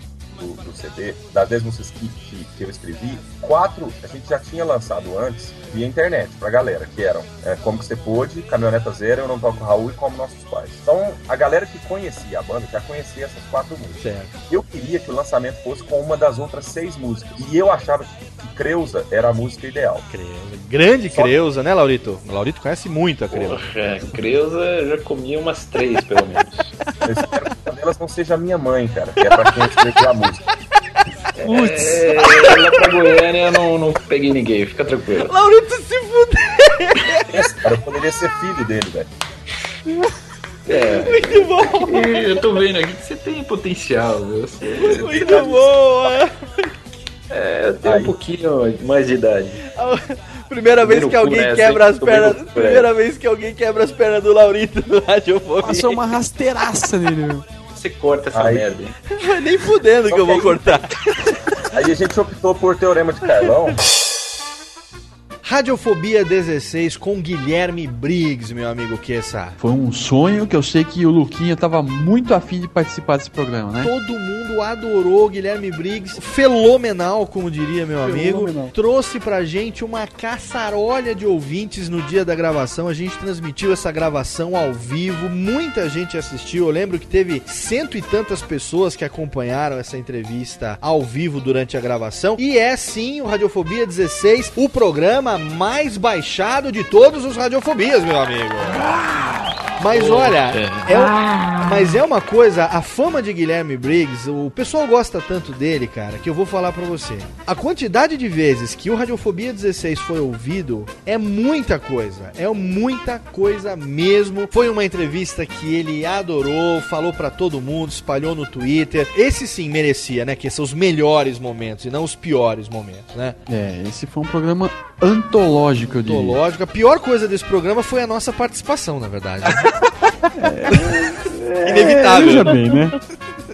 do, do CD, das 10 músicas que, que, que eu escrevi, quatro a gente já tinha lançado antes via internet pra galera, que eram é, Como Que Você Pôde, Caminhoneta Zero, Eu Não Toco Raul e Como Nossos Pais. Então, a galera que conhecia a banda já conhecia essas quatro músicas. Certo. Eu queria que o lançamento fosse com uma das outras seis músicas. E eu achava que, que Creuza era a música ideal. Grande Creuza, né, Laurito? O Laurito conhece muito a Creuza. Porra, Creuza eu já comia umas três, pelo menos. Eu espero delas não seja a minha mãe, cara, que é pra quem escreveu a música. Putz. É, lá pra Goiânia eu não, não peguei ninguém, fica tranquilo. Laurito se fuder! Esse cara poderia ser filho dele, velho. É, Muito bom! eu tô vendo aqui que você tem potencial, viu? Você- Muito boa! É, eu tenho um pouquinho mais de idade. Primeira vez que alguém nessa, quebra as pernas. cu, Primeira vez que alguém quebra as pernas do Laurito no radiofobia. Passou uma rasteiraça nele, meu. Você corta essa Aí- merda, nem fudendo que eu vou cortar. Aí a gente optou por Teorema de Carlão. Radiofobia 16 com Guilherme Briggs, meu amigo Kessa. Foi um sonho que eu sei que o Luquinha tava muito afim de participar desse programa, né? Todo mundo adorou o Guilherme Briggs, fenomenal, como diria meu amigo. Fenomenal. Trouxe pra gente uma caçarolha de ouvintes no dia da gravação. A gente transmitiu essa gravação ao vivo, muita gente assistiu. Eu lembro que teve cento e tantas pessoas que acompanharam essa entrevista ao vivo durante a gravação. E é sim o Radiofobia 16, o programa mais baixado de todos os Radiofobias, meu amigo. Mas olha, é, um- mas é uma coisa, a fama de Guilherme Briggs, o pessoal gosta tanto dele, cara, que eu vou falar pra você. A quantidade de vezes que o Radiofobia 16 foi ouvido é muita coisa, é muita coisa mesmo. Foi uma entrevista que ele adorou, falou pra todo mundo, espalhou no Twitter. Esse sim merecia, né, que são os melhores momentos e não os piores momentos, né? É, esse foi um programa antológico, eu diria. Antológico. A pior coisa desse programa foi a nossa participação, na verdade. Inevitável. Veja bem, né?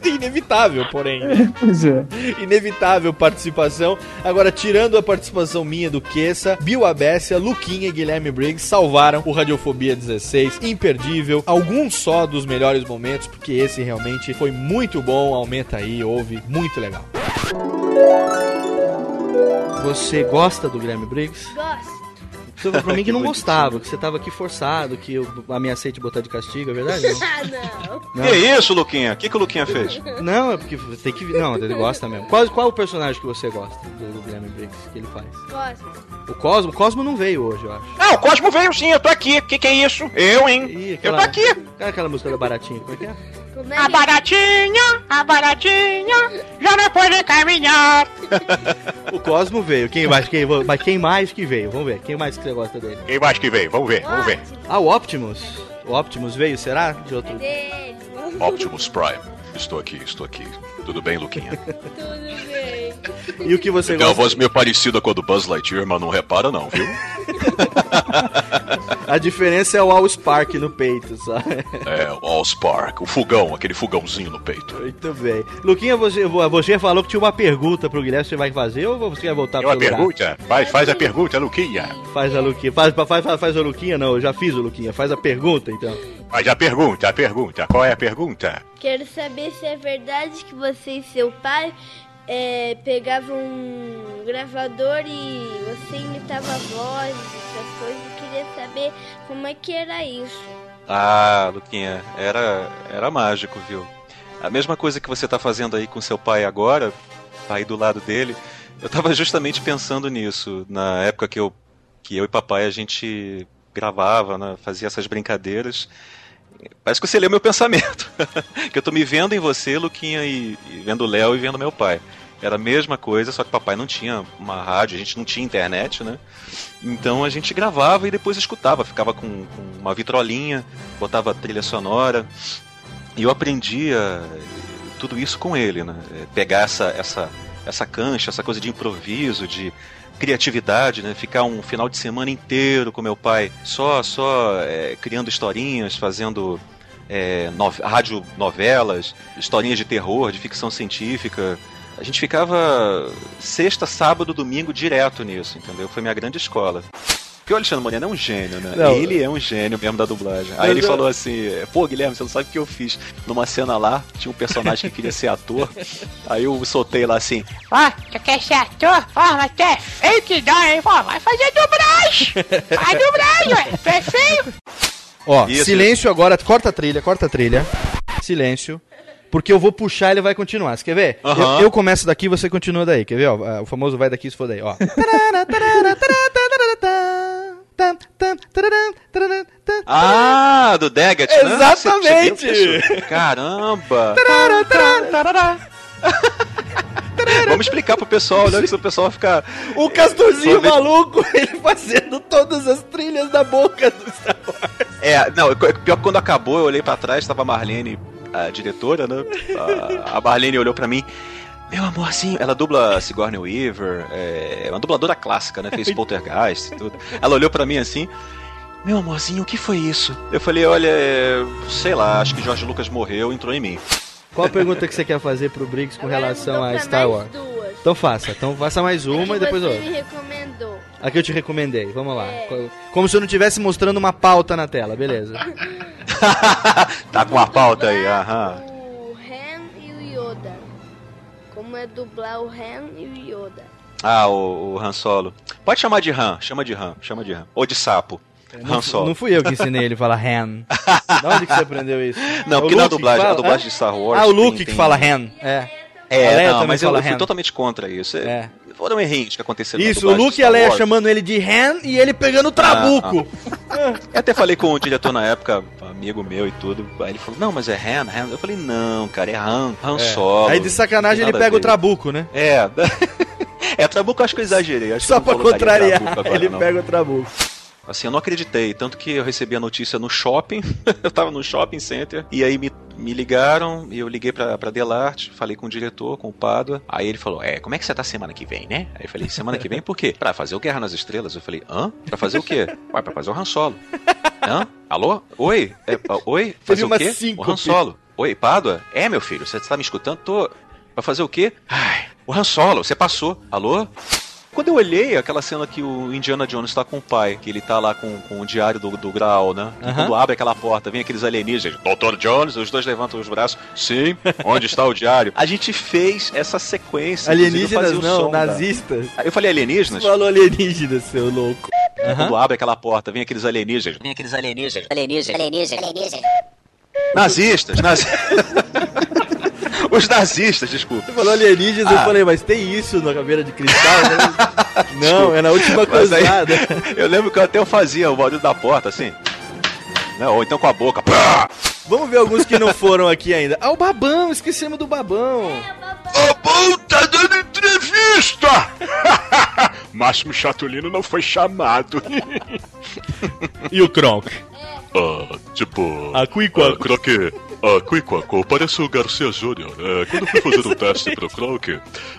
Inevitável, porém. Pois é. Inevitável participação. Agora, tirando a participação minha do Queça, Bill Abessia, Luquinha e Guilherme Briggs salvaram o Radiofobia 16. Imperdível. Alguns só dos melhores momentos, porque esse realmente foi muito bom. Aumenta aí, ouve. Muito legal. Você gosta do Guilherme Briggs? Gosto. Você falou pra mim que não gostava, que você tava aqui forçado, que eu ameacei te botar de castigo, é verdade? Ah, não. Que isso, Luquinha? O que, que o Luquinha fez? Não, é porque tem que. Não, ele gosta mesmo. Qual, qual o personagem que você gosta do, do Guilherme Briggs que ele faz? Gosto. O Cosmo? O Cosmo não veio hoje, eu acho. Ah, o Cosmo veio sim, eu tô aqui. O que, que é isso? Eu, hein? Ih, Eu tô aqui. Cara, aquela música da Baratinha, como é que é? A baratinha, a baratinha, já não pode caminhar. O Cosmo veio. Quem mais, quem, mas quem mais que veio? Vamos ver. Quem mais que você gosta dele? Quem mais que veio? Vamos ver, vamos ver. Ah, o Optimus. O Optimus veio, será? De outro. Optimus Prime. Estou aqui, estou aqui. Tudo bem, Luquinha? Tudo bem. E o que você Tem uma gosta? voz meio parecida com a do Buzz Lightyear, mas não repara não, viu? A diferença é o All Spark no peito, sabe? É, o Allspark, o fogão, aquele fogãozinho no peito. Muito bem. Luquinha, você, você falou que tinha uma pergunta pro Guilherme. Você vai fazer ou você vai voltar Tem uma pro lugar? pergunta? Faz, faz a pergunta, Luquinha. Faz a Luquinha. Faz, faz, faz, faz a Luquinha, não. Eu já fiz o Luquinha. Faz a pergunta, então. Faz a pergunta, a pergunta. Qual é a pergunta? Quero saber se é verdade que você e seu pai é, pegavam um gravador e você imitava a voz, essas coisas. Eu queria saber como é que era isso. Ah, Luquinha, era, era mágico, viu? A mesma coisa que você tá fazendo aí com seu pai agora, aí do lado dele, eu tava justamente pensando nisso, na época que eu, que eu e papai a gente gravava, né, fazia essas brincadeiras. Parece que você leu meu pensamento. que eu tô me vendo em você, Luquinha, e, e vendo o Léo e vendo meu pai. Era a mesma coisa, só que papai não tinha uma rádio, a gente não tinha internet, né? Então a gente gravava e depois escutava, ficava com, com uma vitrolinha, botava trilha sonora. E eu aprendia tudo isso com ele, né? É, Pegar essa, essa, essa cancha, essa coisa de improviso, de criatividade, né? Ficar um final de semana inteiro com meu pai só, só é, criando historinhas, fazendo é, nove, rádio novelas, historinhas de terror, de ficção científica. A gente ficava sexta, sábado, domingo direto nisso, entendeu? Foi minha grande escola. Porque o Alexandre Moreno é um gênio, né? Não. Ele é um gênio mesmo da dublagem. Aí Mas ele eu- falou assim: pô, Guilherme, você não sabe o que eu fiz. Numa cena lá, tinha um personagem que queria ser ator. Aí eu soltei lá assim: Ó, tu quer ser ator? Ó, mas tu é feio que dá, hein? Pô, vai fazer dublagem. Vai dublagem, ué. Tu é feio. Ó, Isso. silêncio agora. Corta a trilha, corta a trilha. Silêncio. Porque eu vou puxar e ele vai continuar. Você quer ver? Aham. Eu, eu começo daqui você continua daí. Quer ver? Ó, o famoso vai daqui se for daí. Ó. Ah, do Daggett, né? Exatamente! Caramba! Vamos explicar pro pessoal, né? Que o pessoal ficar. O Castorzinho vez- maluco, ele fazendo todas as trilhas da boca do Star Wars. É, não, pior que quando acabou, eu olhei pra trás, tava a Marlene, a diretora, né? A, a Marlene olhou pra mim. Meu amorzinho, ela dubla Sigourney Weaver, é uma dubladora clássica, né? Fez Poltergeist e tudo. Ela olhou pra mim assim, meu amorzinho, o que foi isso? Eu falei, olha, é, sei lá, acho que George Lucas morreu, entrou em mim. Qual a pergunta que você quer fazer pro Briggs com relação a Star Wars? duas. Então faça. Então faça mais uma e depois outra. me recomendou. A que eu te recomendei. Vamos lá. Co- Como se eu não estivesse mostrando uma pauta na tela, beleza. Tá com a pauta aí, aham. Como é dublar o Han e o Yoda. Ah, o, o Han Solo. Pode chamar de Han, chama de Han, chama de Han. Ou de sapo. Não, Han fu- Solo. não fui eu que ensinei ele a falar Han. Da onde que você aprendeu isso? Não, É porque na Luke que dublagem, fala? a dublagem É? de Star Wars. Ah, o tem- Luke que tem- fala Han. É. É, não, mas eu, eu fui totalmente contra isso. É. Foram errinhos que aconteceram Isso, o Luke e a Leia chamando ele de Han e ele pegando o trabuco. Eu até falei com o diretor na época, amigo meu e tudo. Aí ele falou, não, mas é Han, Han. Eu falei, não, cara, é Han, Han É. Solo. Aí de sacanagem ele pega o trabuco, né? É. É, Trabuco eu acho que eu exagerei. Só pra contrariar, ele não. pega o trabuco. Assim, eu não acreditei. Tanto que eu recebi a notícia no shopping. eu tava no shopping center. E aí me, me ligaram. E eu liguei pra, pra Delarte. Falei com o diretor, com o Padua. Aí ele falou: É, como é que você tá semana que vem, né? Aí eu falei: Semana que vem por quê? Pra fazer o Guerra nas Estrelas. Eu falei: Hã? Pra fazer o quê? Ué, pra fazer o Han Solo. Hã? Alô? Oi? É, ah, oi? Fazer o quê? O. Han Solo. Oi, Padua? É, meu filho, você tá me escutando? Tô. Pra fazer o quê? Ai, o Han Solo, você passou. Alô? Quando eu olhei aquela cena que o Indiana Jones tá com o pai, que ele tá lá com, com o diário do, do Graal, né? E Aham. Quando abre aquela porta, vem aqueles alienígenas, Dr. Jones, os dois levantam os braços. Sim, onde está o diário? A gente fez essa sequência. Alienígenas fazia o não, som nazistas. Aí Eu falei alienígenas? Você falou alienígenas, seu louco. Quando abre aquela porta, vem aqueles alienígenas. Vem aqueles alienígenas. Alienígenas. Alienígenas. Alienígenas. Nazistas, nazistas. Os nazistas, desculpa. Você falou alienígenas, eu Ah. falei, mas tem isso na caveira de cristal? né? não, é na última cruzada. eu lembro que eu até fazia o barulho da porta, assim. Né? Ou então com a boca. Pá! Vamos ver alguns que não foram aqui ainda. Ah, o Babão, esquecemos do Babão. Babão tá dando entrevista! Máximo Chatulino não foi chamado. E o Kronk? Ah, tipo. A Quiquaco. Ah, Croque. Ah, Quiquaco, parece o Garcia Júnior. É, quando eu fui fazer um teste pro Croque,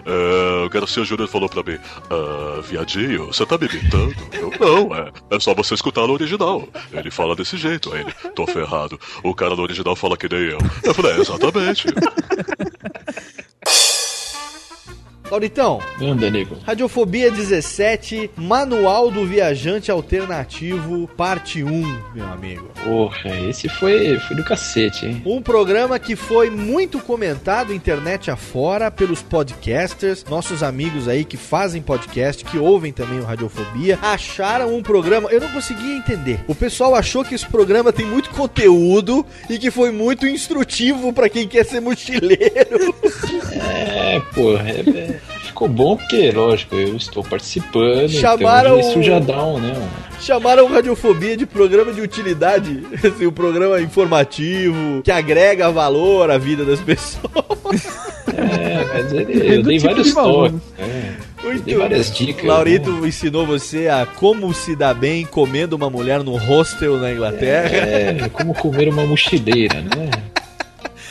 é, o Garcia Júnior falou pra mim: Ah, viadinho, você tá me imitando? Eu não, é. É só você escutar no original. Ele fala desse jeito, aí ele, tô ferrado. O cara no original fala que nem eu. Eu falei, é, exatamente. Lauritão, Anda, nego. Radiofobia 17, Manual do Viajante Alternativo, parte 1, meu amigo. Porra, esse foi, foi do cacete, hein? Um programa que foi muito comentado internet afora pelos podcasters, nossos amigos aí que fazem podcast, que ouvem também o Radiofobia, acharam um programa, eu não conseguia entender. O pessoal achou que esse programa tem muito conteúdo e que foi muito instrutivo pra quem quer ser mochileiro. É, porra, é- é- ficou bom porque, lógico, eu estou participando. Chamaram então isso o- já dá um, né? um- Chamaram Radiofobia de programa de utilidade, assim, um programa informativo, que agrega valor à vida das pessoas. É, mas ele, eu dei vários toques. né? Eu dei várias dicas. Laurito né? ensinou você a como se dar bem comendo uma mulher no hostel na Inglaterra. É, como comer uma mochileira, né?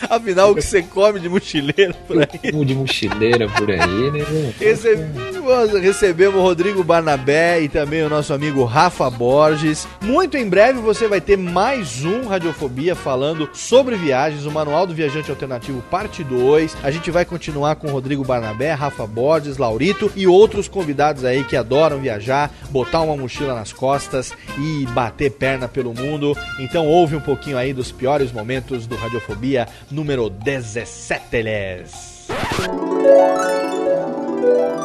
Afinal, o que você come de mochileiro por aí? Como de mochileira por aí, né? Recebemos, recebemos o Rodrigo Barnabé e também o nosso amigo Rafa Borges. Muito em breve você vai ter mais um Radiofobia falando sobre viagens, o Manual do Viajante Alternativo, parte 2. A gente vai continuar com o Rodrigo Barnabé, Rafa Borges, Laurito e outros convidados aí que adoram viajar, botar uma mochila nas costas e bater perna pelo mundo. Então ouve um pouquinho aí dos piores momentos do Radiofobia número 17, Les.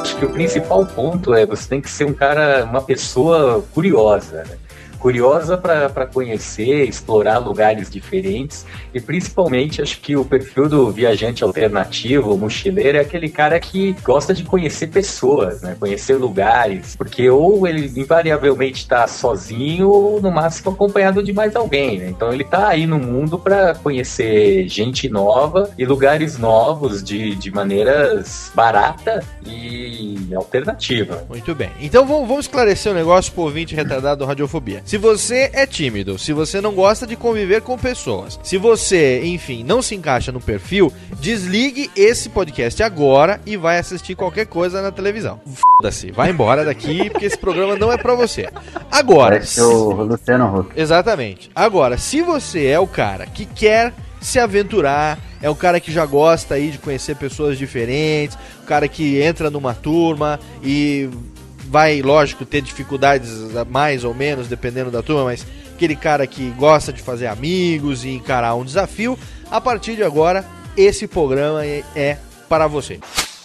Acho que o principal ponto é você tem que ser um cara, uma pessoa curiosa, né? Curiosa para conhecer, explorar lugares diferentes e principalmente acho que o perfil do viajante alternativo, mochileiro, é aquele cara que gosta de conhecer pessoas, né? Conhecer lugares, porque ou ele invariavelmente está sozinho ou no máximo acompanhado de mais alguém, né? Então ele tá aí no mundo para conhecer gente nova e lugares novos de, de maneiras barata e alternativa. Muito bem. Então vamos, esclarecer um negócio pro ouvinte retardado do Radiofobia. Se você é tímido, se você não gosta de conviver com pessoas, se você, enfim, não se encaixa no perfil, desligue esse podcast agora e vai assistir qualquer coisa na televisão. Foda-se, vai embora daqui porque esse programa não é pra você. Agora, Parece o Luciano Huck. Exatamente. Agora, se você é o cara que quer se aventurar, é o cara que já gosta aí de conhecer pessoas diferentes, o cara que entra numa turma e vai, lógico, ter dificuldades mais ou menos, dependendo da turma, mas aquele cara que gosta de fazer amigos e encarar um desafio, a partir de agora, esse programa é, é para você.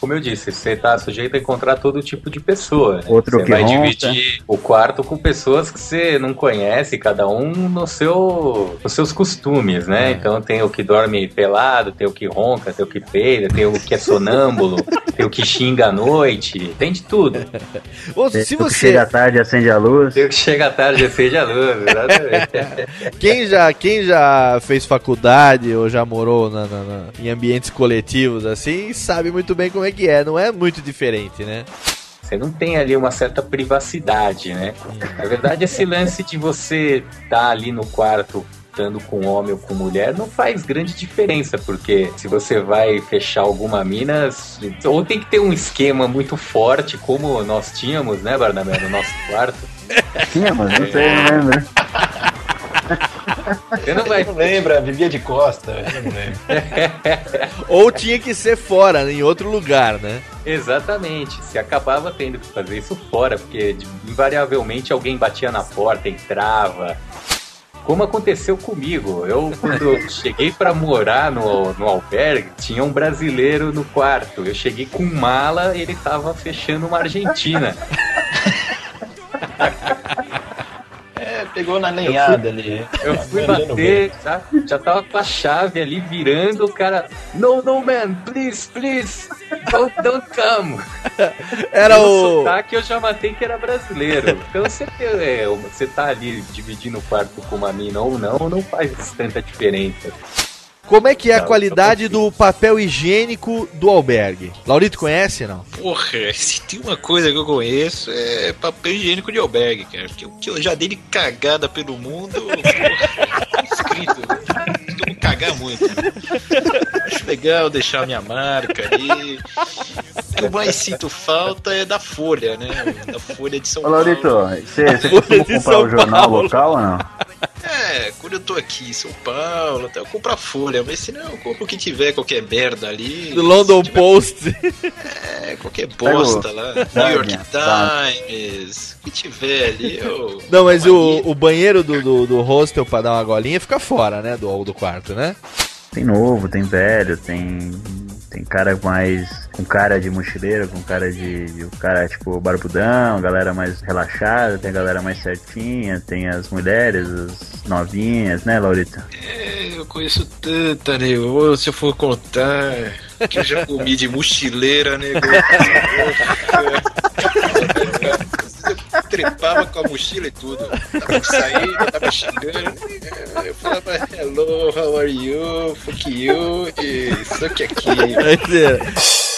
Como eu disse, você tá sujeito a encontrar todo tipo de pessoa. né? Outro você que vai ronca. dividir o quarto com pessoas que você não conhece, cada um no seu, nos seus costumes, né? Então tem o que dorme pelado, tem o que ronca, tem o que peida, tem o que é sonâmbulo, tem o que xinga à noite, tem de tudo. Ou Se você chega à tarde e acende a luz. Tem o que chega à tarde e acende a luz, exatamente. Quem já, quem já fez faculdade ou já morou na- na- na- em ambientes coletivos assim, sabe muito bem como é que é. Não é muito diferente, né? Você não tem ali uma certa privacidade, né? Na verdade, esse lance de você estar ali no quarto estando com homem ou com mulher não faz grande diferença, porque se você vai fechar alguma mina, ou tem que ter um esquema muito forte, como nós tínhamos, né, Barnabé, no nosso quarto. Tínhamos, não sei, não lembro. Você não vai. Não lembra, vivia de costa. eu não lembro. Ou tinha que ser fora, em outro lugar, né? Exatamente. Se acabava tendo que fazer isso fora, porque invariavelmente alguém batia na porta, entrava. Como aconteceu comigo. Eu, quando eu cheguei para morar no, no albergue, tinha um brasileiro no quarto. Eu cheguei com mala ele tava fechando uma Argentina. Pegou na lenhada ali. Eu fui Vendendo bater, tá? já tava com a chave ali virando, o cara. No, no, man, please, please, don't, don't come. Era o- sotaque eu já matei que era brasileiro. Então você, é, você tá ali dividindo o quarto com uma mina ou não, não faz tanta diferença. Como é que é a qualidade do papel higiênico do albergue? Laurito conhece, não? Porra, se tem uma coisa que eu conheço é papel higiênico de albergue, cara. Porque o que eu já dei de cagada pelo mundo, porra, tá escrito. Eu costumo cagar muito. Acho legal deixar minha marca ali. O que eu mais sinto falta é da Folha, né? Da Folha de São Ô, Laurito, Paulo. você, você costuma comprar o jornal local ou não? É, quando eu tô aqui em São Paulo, até eu compro a Folha, mas se não, eu compro o que tiver, qualquer merda ali. Do London Post. É, qualquer bosta lá. New York tá. Times. O que tiver ali, eu. Não, mas o, o banheiro do, do, do hostel pra dar uma golinha fica fora, né? Do, do quarto, né? Tem novo, tem velho, tem. Tem cara mais. com cara de mochileiro, com cara de. de um cara tipo barbudão, galera mais relaxada, tem a galera mais certinha, tem as mulheres, as novinhas, né, Laurita? É, eu conheço tanta, nego. Se eu for contar que eu já comi de mochileira, nego. trepava com a mochila e tudo. Tava de saída, tava xingando. Eu falava, hello, how are you? Fuck you. E suck aqui.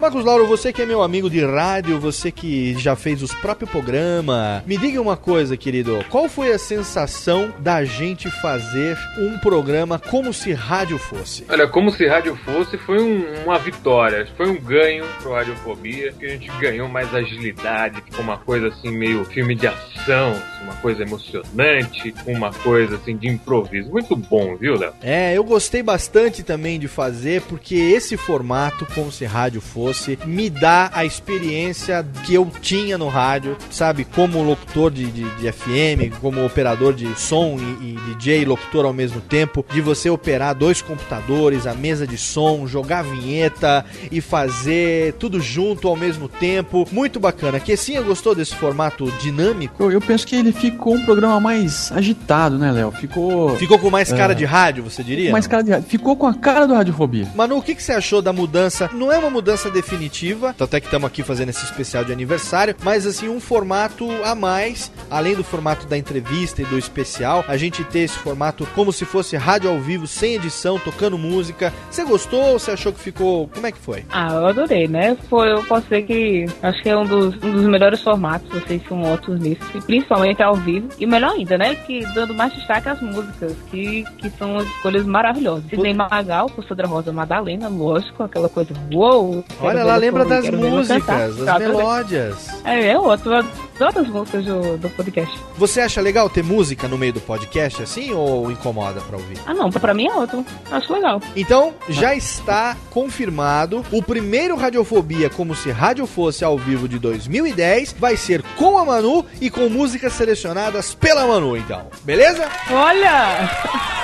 Marcos Lauro, você que é meu amigo de rádio, você que já fez os próprios programas, me diga uma coisa, querido. Qual foi a sensação da gente fazer um programa como se rádio fosse? Olha, como se rádio fosse, foi um- uma vitória, foi um ganho pro Radiofobia, que a gente ganhou mais agilidade, ficou uma coisa assim, meio filme de ação, uma coisa emocionante, uma coisa assim de improviso. Muito bom, viu, Léo? É, eu gostei bastante também de fazer, porque esse formato, como se rádio fosse, me dá a experiência que eu tinha no rádio, sabe? Como locutor de, de, de FM, como operador de som e, e DJ locutor ao mesmo tempo, de você operar dois computadores, a mesa de som, jogar vinheta e fazer tudo junto ao mesmo tempo. Muito bacana. Que sim, gostou desse formato dinâmico? Eu, eu penso que ele ficou um programa mais agitado, né, Léo? Ficou. Ficou com mais cara É. de rádio, você diria? Mais não? cara de rádio. Ficou com a cara do Radiofobia. Manu, o que, que você achou da mudança? Não é uma mudança definitiva, tanto é que estamos aqui fazendo esse especial de aniversário, mas assim, um formato a mais, além do formato da entrevista e do especial, a gente ter esse formato como se fosse rádio ao vivo, sem edição, tocando música. Você gostou? Você achou que ficou. Como é que foi? Ah, eu adorei, né? Foi, eu posso dizer que acho que é um dos, um dos melhores formatos, vocês são ótimos nisso, e principalmente ao vivo. E melhor ainda, né? Que dando mais destaque às músicas, que, que são as escolhas maravilhosas. Sidney Magal, por Sandra Rosa Madalena, lógico, aquela coisa, uou! Olha no lembra YouTube, das ela músicas, das bem. melódias. É, é outro. Eu adoro as músicas do, do podcast. Você acha legal ter música no meio do podcast assim ou incomoda pra ouvir? Ah, não, pra mim é outro. Acho legal. Então, já está confirmado o primeiro Radiofobia como se rádio fosse ao vivo de 2010 vai ser com a Manu e com músicas selecionadas pela Manu, então. Beleza? Olha!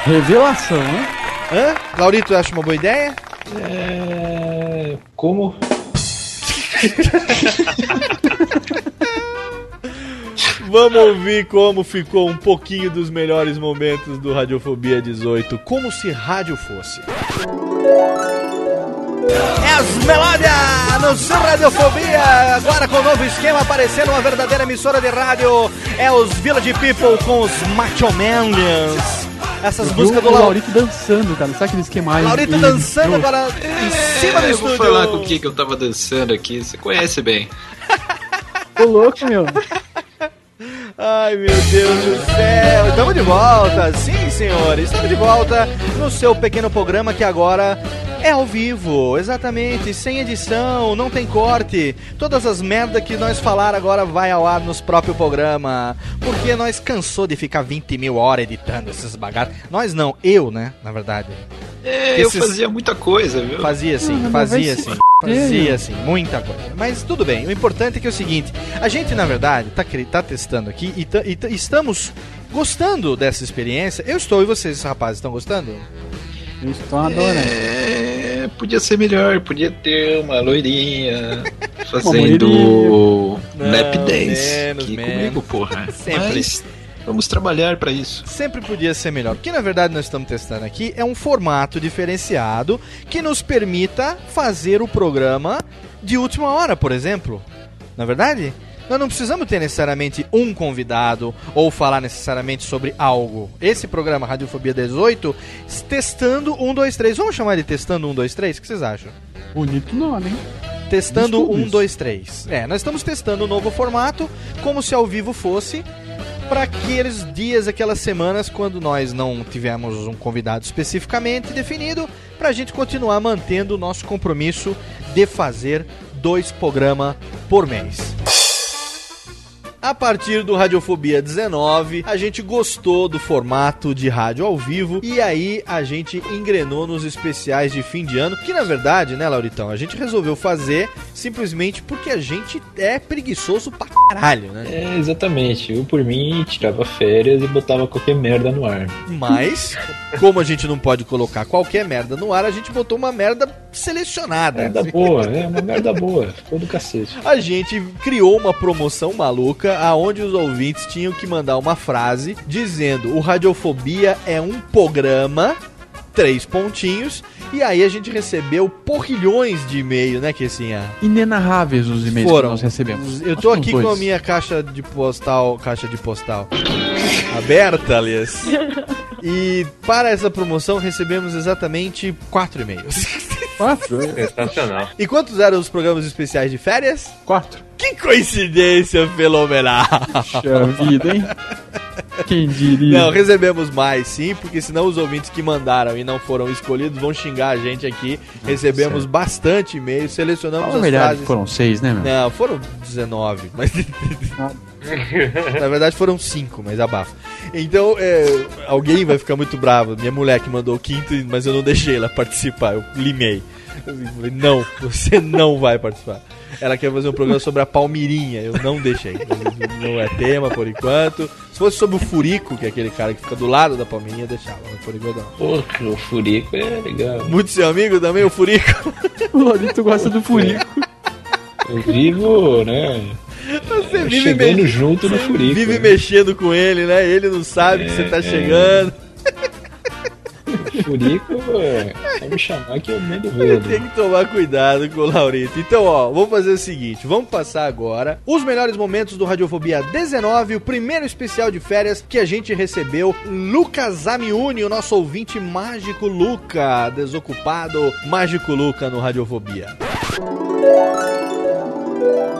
Revelação, né? Hã? Laurito, acha uma boa ideia? É. Como? Vamos ouvir como ficou um pouquinho dos melhores momentos do Radiofobia 18, como se rádio fosse. É as melódias no seu Radiofobia, agora com o novo esquema aparecendo uma verdadeira emissora de rádio. É os Village People com os Macho Manlians. Essas músicas do Laurito dançando, cara. Sabe aquele esquema aí? Laurito dançando eu- agora em cima do É, eu vou estúdio. falar com o que que eu tava dançando aqui. Você conhece bem. Ô louco, meu. Ai, meu Deus do céu. Estamos de volta. Sim, senhores. Estamos de volta no seu pequeno programa que agora é ao vivo. Exatamente. Sem edição, não tem corte. Todas as merda que nós falar agora vai ao ar nos próprios programa. Porque nós cansou de ficar 20 mil horas editando esses bagaços. Nós não, eu, né? Na verdade. É, eu fazia muita coisa, viu? Fazia sim, fazia sim. Fazia meu. sim, muita coisa. Mas tudo bem, o importante é que é o seguinte: a gente, na verdade, tá, tá testando aqui e, e estamos gostando dessa experiência. Eu estou e vocês, rapazes, estão gostando? Eu estou adorando. É, podia ser melhor, podia ter uma loirinha fazendo Não, lap dance menos, aqui menos. comigo, porra. Sempre. Mas vamos trabalhar pra isso. Sempre podia ser melhor. O que na verdade nós estamos testando aqui é um formato diferenciado que nos permita fazer o programa de última hora, por exemplo. Na verdade? Nós não precisamos ter necessariamente um convidado ou falar necessariamente sobre algo. Esse programa Radiofobia 18, testando 1, 2, 3. Vamos chamar de testando 1, 2, 3? O que vocês acham? Bonito nome, hein? Testando Estudo 1, isso. 2, 3. É, nós estamos testando um novo formato, como se ao vivo fosse, para aqueles dias, aquelas semanas, quando nós não tivemos um convidado especificamente definido, para a gente continuar mantendo o nosso compromisso de fazer dois programas por mês. A partir do Radiofobia 19, a gente gostou do formato de rádio ao vivo e aí a gente engrenou nos especiais de fim de ano, que na verdade, né, Lauritão, a gente resolveu fazer simplesmente porque a gente é preguiçoso pra caralho, né? É, exatamente. Eu, por mim, tirava férias e botava qualquer merda no ar. Mas, como a gente não pode colocar qualquer merda no ar, a gente botou uma merda selecionada. Merda boa, é uma merda boa. Ficou do cacete. A gente criou uma promoção maluca aonde os ouvintes tinham que mandar uma frase dizendo o Radiofobia é um programa, três pontinhos, e aí a gente recebeu porrilhões de e-mail, né, Kessinha? Inenarráveis os e-mails Foram. que nós recebemos. Eu tô aqui com a minha caixa de postal, caixa de postal aberta, aliás. E para essa promoção recebemos exatamente quatro e-mails. Quatro? Sensacional. E quantos eram os programas especiais de férias? Quatro. Que coincidência fenomenal! Puxa vida, hein? Quem diria? Não, recebemos mais sim, porque senão os ouvintes que mandaram e não foram escolhidos vão xingar a gente aqui. Recebemos certo. bastante e-mail, selecionamos a as frases. foram seis, né, meu? Não, foram 19, mas na verdade foram 5, mas abafa. Então, é, alguém vai ficar muito bravo. Minha mulher que mandou o quinto, mas eu não deixei ela participar, eu limei. Eu falei, não, você não vai participar. Ela quer fazer um programa sobre a Palmirinha, eu não deixei. Não é tema por enquanto. Se fosse sobre o Furico, que é aquele cara que fica do lado da Palmirinha, eu deixava. Mas por enquanto não. Pô, o Furico é legal. Muito seu amigo também, o Furico? O Lorito gosta do Furico. Eu vivo, né? Você vive chegando me- junto no Furico. Vive né? mexendo com ele, né? Ele não sabe que você tá É, chegando. Furico, é, só me chamar que eu mando Tem ver. que tomar cuidado com o Laurito. Então, ó, vamos fazer o seguinte: vamos passar agora os melhores momentos do Radiofobia 19, o primeiro especial de férias que a gente recebeu. Lucas Amiuni, o nosso ouvinte mágico Luca, desocupado, mágico Luca no Radiofobia.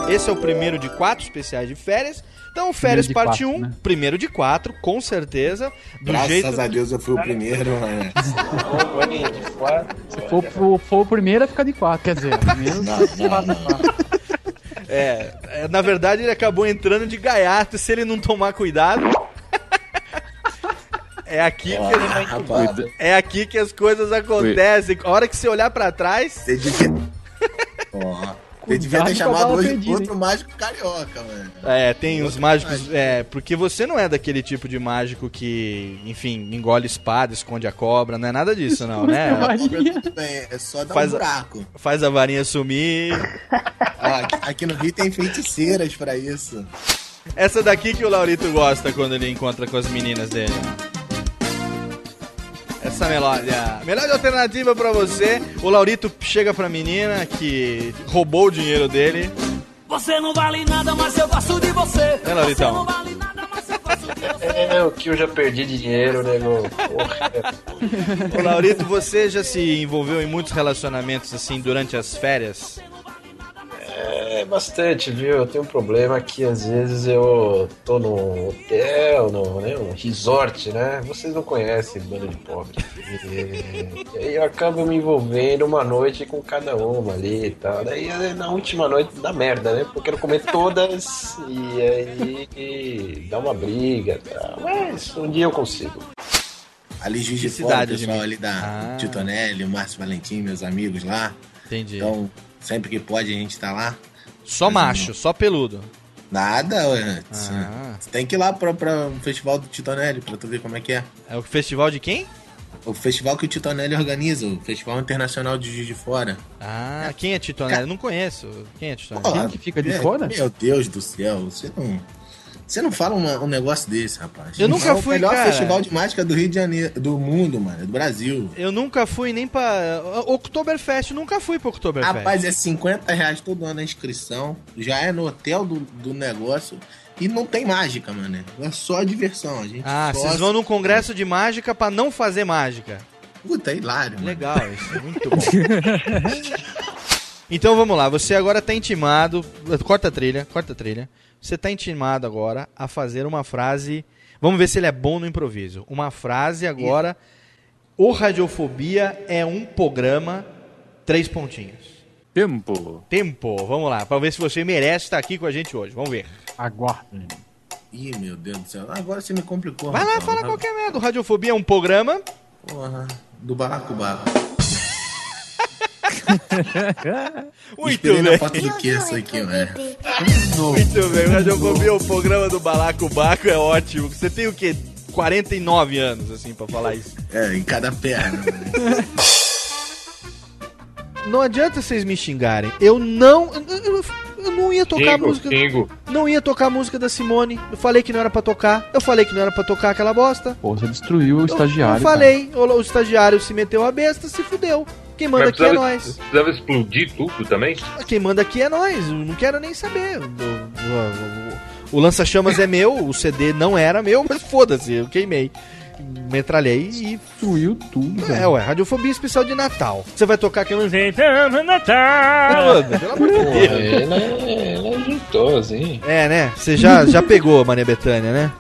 Esse é o primeiro de quatro especiais de férias. Então, Férias Primeiro Parte quatro, 1, né? primeiro de quatro, com certeza. Do Graças jeito... a Deus eu fui o primeiro, mano. Se for, for, for o primeiro, fica de quatro. Quer dizer, primeiro. É, é, na verdade ele acabou entrando de gaiato se ele não tomar cuidado. É aqui, que Ah, rapaz. é aqui que as coisas acontecem. A hora que você olhar pra trás. Você devia. Ó, você devia ter chamado hoje perdida, outro mágico carioca, mano. É, tem os mágicos. É, porque você não é daquele tipo de mágico que, enfim, engole espada, esconde a cobra, não é nada disso, não, né? É, é só dar Faz um a- buraco. Faz a varinha sumir. Ó, aqui, aqui no Rio tem feiticeiras pra isso. Essa daqui que o Laurito gosta quando ele encontra com as meninas dele. Essa melódia. Melhor alternativa pra você. O Laurito chega pra menina que roubou o dinheiro dele. Você não vale nada, mas eu gosto de você. É, Lauritão? É, o que eu já perdi de dinheiro, nego. Porra. Ô, Laurito, você já se envolveu em muitos relacionamentos assim durante as férias? É bastante, viu? Eu tenho um problema que às vezes eu tô num hotel, num né, um resort, né? Vocês não conhecem bando de pobre. E, e aí eu acabo me envolvendo uma noite com cada uma ali e tal. Daí na última noite dá merda, né? Porque eu quero comer todas e aí dá uma briga e tal. Mas um dia eu consigo. Ali Juiz de Fora, o cidade, pessoal ali da Ah. Titonelli, o Márcio Valentim, meus amigos lá. Entendi. Então, sempre que pode a gente tá lá. Só macho, só peludo. Nada, ué. Ah. Você tem que ir lá pra, pra um festival do Titonelli pra tu ver como é que é. É o festival de quem? O festival que o Titonelli organiza, o Festival Internacional de Juiz de Fora. Ah, quem é Titonelli? Eu não conheço. Quem é Titonelli? Pô, é, Meu Deus do céu, você não. Você não fala uma- um negócio desse, rapaz. Eu nunca É o fui, melhor cara. festival de mágica do Rio de Janeiro, do mundo, mano, do Brasil. Eu nunca fui nem pra. Oktoberfest, nunca fui pra Oktoberfest. Rapaz, é 50 reais todo ano a inscrição. Já é no hotel do, do negócio. E não tem mágica, mano. É só diversão. A gente Ah, vocês vão num congresso de mágica pra não fazer mágica. Puta, é hilário, mano. Legal, isso é muito bom. então vamos lá, você agora tá intimado. Corta a trilha, corta a trilha. Você tá intimado agora a fazer uma frase. Vamos ver se ele é bom no improviso. Uma frase agora. O Radiofobia é um programa. Três pontinhos. Tempo. Tempo, vamos lá, pra ver se você merece estar aqui com a gente hoje. Vamos ver. Aguardem. Ih, meu Deus do céu. Agora você me complicou. Vai lá, rapaz. fala qualquer merda. O Radiofobia é um programa. Porra, do balacobaco. Muito bem. foto do que isso aqui, velho. Muito bem, o Radiofobia, o programa do Balacobaco é ótimo. Você tem o quê? 49 anos, assim, pra falar isso. É, em cada perna. Não adianta vocês me xingarem. Eu não. Eu, eu- eu não ia tocar a música. Kingo. Não ia tocar a música da Simone. Eu falei que não era pra tocar. Eu falei que não era pra tocar aquela bosta. Pô, você destruiu o estagiário. Eu falei, o, o estagiário se meteu a besta, se fudeu. Quem manda aqui é nós. Precisava explodir tudo também? Quem manda aqui é nós. Eu não quero nem saber. O, o- o- o lança-chamas é meu, o CD não era meu, mas foda-se, eu queimei. Metralhei e. Destruiu tudo. É, ué, radiofobia especial de Natal. Você vai tocar aquele jeito. Natal! Pelo amor de Deus. ela, é- ela ajeitou, assim. É, né? Você já, já pegou a Maria Bethânia, né?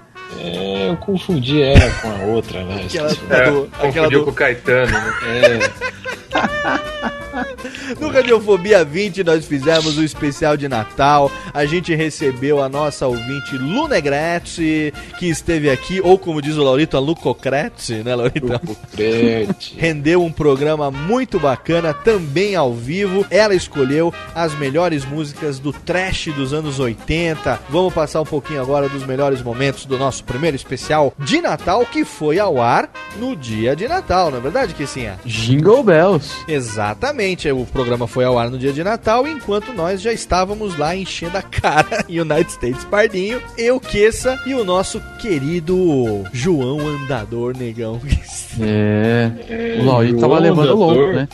É, eu confundi ela com a outra lá. Aquela nome. do- aquela Confundiu do- com o Caetano, né? É. No Radiofobia 20 nós fizemos o especial de Natal. A gente recebeu a nossa ouvinte Lunegrete, que esteve aqui, ou como diz o Laurito, a Lucocrete, né, Laurito? Rendeu um programa muito bacana, também ao vivo. Ela escolheu as melhores músicas do trash dos anos 80. Vamos passar um pouquinho agora dos melhores momentos do nosso primeiro especial de Natal, que foi ao ar no dia de Natal, não é verdade, Kessinha? Jingle Bells. Exatamente, o programa foi ao ar no dia de Natal, enquanto nós já estávamos lá enchendo a cara em United States Pardinho, eu, Queça e o nosso querido João Andador Negão. É. O Laurito tava levando louco, né?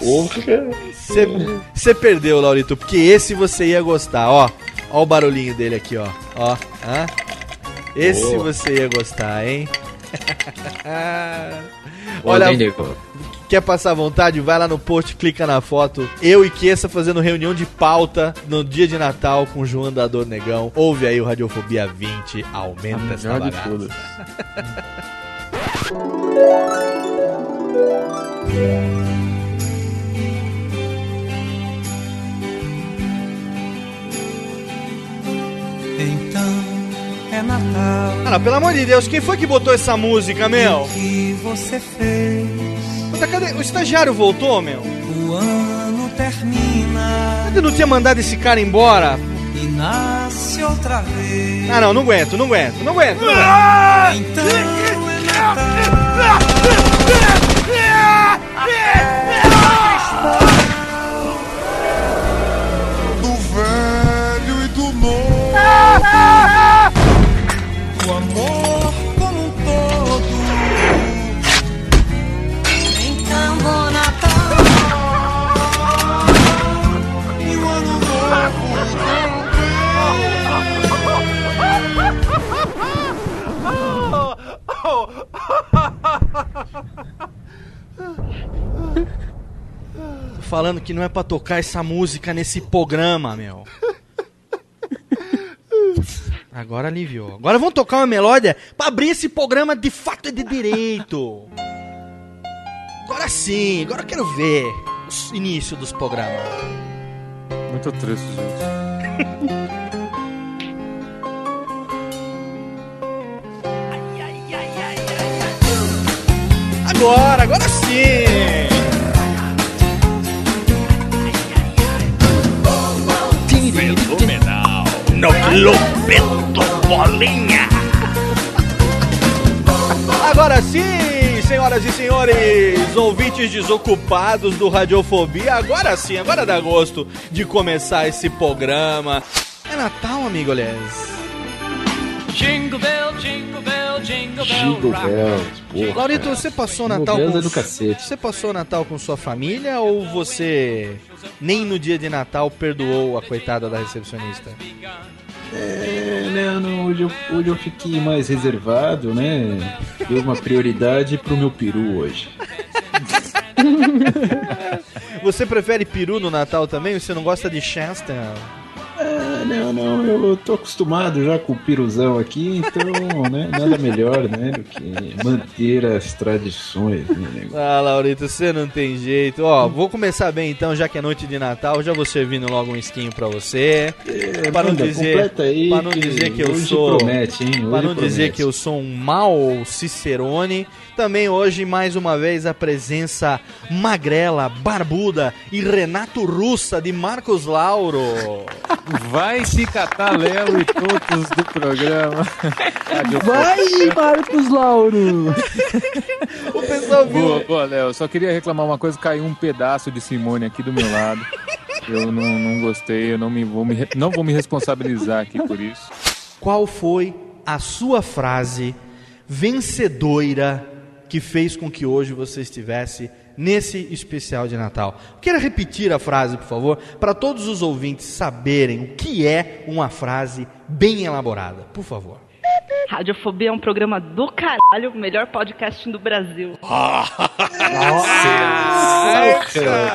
Você perdeu, Laurito, porque esse você ia gostar, ó. Ó o barulhinho dele aqui, ó. Ó, hã? Esse Boa. você ia gostar, hein? Olha, Olha, Nico. Quer passar vontade? Vai lá no post, clica na foto. Eu e Kessa fazendo reunião de pauta no dia de Natal com o João Andador Negão. Ouve aí o Radiofobia 20, aumenta essa melhor de bagaça. Então é Natal. Não, pelo amor de Deus, quem foi que botou essa música, meu? O que você fez? Puta, cadê? O estagiário voltou, meu? O ano termina Você não tinha mandado esse cara embora? e nasce outra vez. Ah, não, não aguento, não aguento, não aguento. Não aguento. Então é Natal. Do velho e do novo. O amor Tô falando que não é pra tocar essa música nesse programa, meu. Agora aliviou. Agora vamos tocar uma melódia pra abrir esse programa de fato e de direito. Agora sim, agora eu quero ver o início dos programas. Muito triste, gente. Agora, agora sim! Fenomenal. No Clube Bolinha! Agora sim, senhoras e senhores, ouvintes desocupados do Radiofobia, agora sim, agora dá gosto de começar esse programa. É Natal, amigo, aliás. Jingle bell, jingle bell, jingle bell. Jingle porra. Laurito, você passou Natal com é do cacete. Você passou Natal com sua família ou você nem no dia de Natal perdoou a coitada da recepcionista? É, não, hoje, eu, hoje eu fiquei mais reservado, né? Dei uma prioridade pro meu peru hoje. Você prefere peru no Natal também? Você não gosta de Shasta? Ah, não, não, eu tô acostumado já com o piruzão aqui, então, né, nada melhor, né, do que manter as tradições, né? Ah, Laurito, você não tem jeito. Ó, vou começar bem então, já que é noite de Natal, já vou servindo logo um skin pra você. É, pra não dizer, aí pra não que dizer que eu hoje sou promete, hein, hoje não dizer promete. que eu sou um mau Cicerone. Também hoje mais uma vez a presença magrela, barbuda e Renato Russa de Marcos Lauro. Vai se catar Léo e todos do programa. Vai, Marcos Lauro! o pessoal viu. Boa, boa, Léo. Só queria reclamar uma coisa: caiu um pedaço de Simone aqui do meu lado. Eu não, não gostei, eu não, me, vou me, não vou me responsabilizar aqui por isso. Qual foi a sua frase vencedora que fez com que hoje você estivesse nesse especial de Natal? Queira repetir a frase, por favor, para todos os ouvintes saberem o que é uma frase bem elaborada, por favor. Radiofobia é um programa do caralho, o melhor podcast do Brasil. Nossa,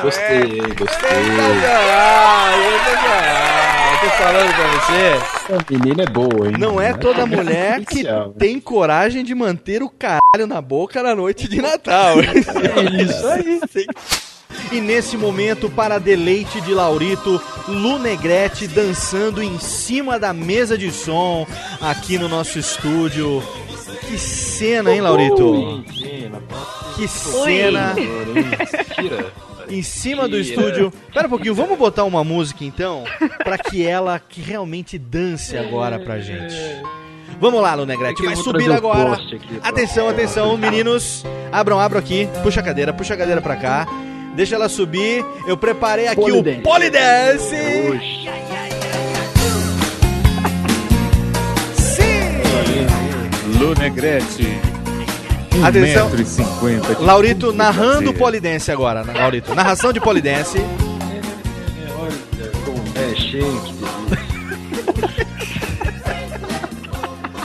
gostei, gostei. Eu tô falando pra você. A menina é boa, hein? Não é toda mulher que Especial. tem coragem de manter o caralho na boca na noite de Natal. É isso aí. E nesse momento, para deleite de Laurito, Lu Negrete dançando em cima da mesa de som aqui no nosso estúdio. Que cena, hein, Laurito? Que cena. Em cima do estúdio. Pera um pouquinho, vamos botar uma música então? Pra que ela que realmente dance agora pra gente. Vamos lá, Lunegrete, É vai subir o agora. aqui Atenção, atenção, meninos. Abram, abram aqui. Puxa a cadeira, puxa a cadeira pra cá. Deixa ela subir. Eu preparei aqui Polydance. o Polydance. Lu Atenção. 1,50m. de Laurito narrando. Polidense agora, né, Laurito. Narração de Polidense. Como é cheio de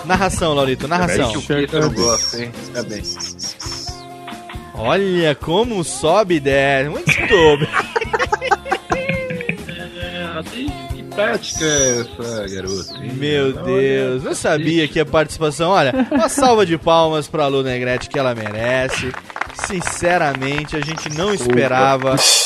Narração, Laurito, narração. que hein? Tá bem. Olha como sobe e desce. Muito sobe. Que prática é essa, garoto? Meu Deus, eu sabia que a participação. Olha, uma salva de palmas pra Lu Negrete que ela merece. Sinceramente, a gente não esperava.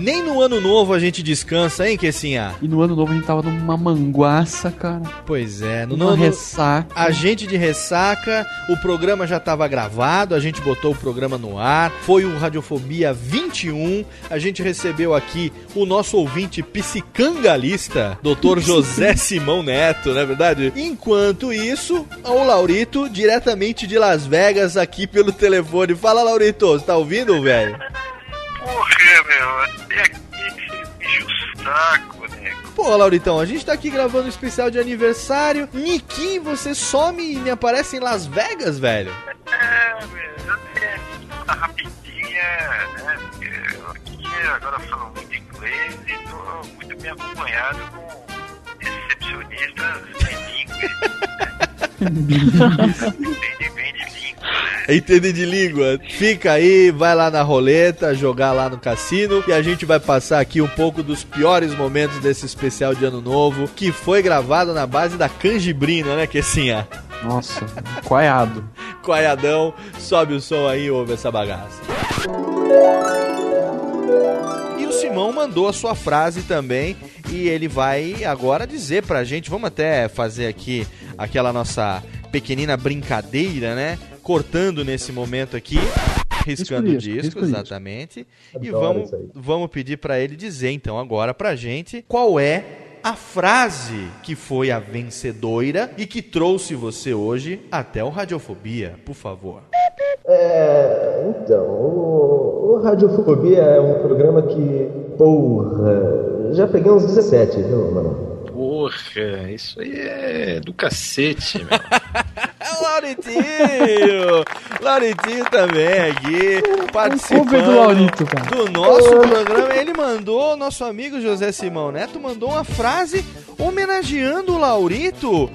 Nem no ano novo a gente descansa, hein, Kessinha? E no ano novo a gente tava numa manguaça, cara. Pois é, no ano ressaca. A gente de ressaca, o programa já estava gravado, a gente botou o programa no ar. Foi o Radiofobia 21. A gente recebeu aqui o nosso ouvinte psicangalista, Dr. José Simão Neto, não é verdade? Enquanto isso, o Laurito, diretamente de Las Vegas, aqui pelo telefone. Fala, Laurito, você tá ouvindo, velho? Meu, até aqui me enche o saco, nego. Pô, Lauritão, a gente tá aqui gravando um especial de aniversário. Niki, você some e me aparece em Las Vegas, velho? É, meu, eu tenho uma rapidinha, né? porque eu aqui agora falo muito inglês e tô muito bem acompanhado com recepcionistas bilíngues. Entende bem? Entende de língua? Fica aí, vai lá na roleta, jogar lá no cassino e a gente vai passar aqui um pouco dos piores momentos desse especial de ano novo, que foi gravado na base da canjibrina, né, Kessinha? Nossa, coiado. Coiadão, sobe o som aí e ouve essa bagaça. E o Simão mandou a sua frase também e ele vai agora dizer pra gente, vamos até fazer aqui aquela nossa pequenina brincadeira, né? Cortando nesse momento aqui, riscando o Risco disco, risco, risco. exatamente. E Adoro vamos, vamos pedir pra ele dizer então agora pra gente qual é a frase que foi a vencedora e que trouxe você hoje até o Radiofobia, por favor. É, então, o, o Radiofobia é um programa que, porra, já peguei uns 17, viu, mano? Porra, isso aí é do cacete, meu. Lauritinho! Lauritinho também aqui, participando do Laurito, cara. do nosso programa. Ele mandou, nosso amigo José Simão Neto mandou uma frase homenageando o Laurito.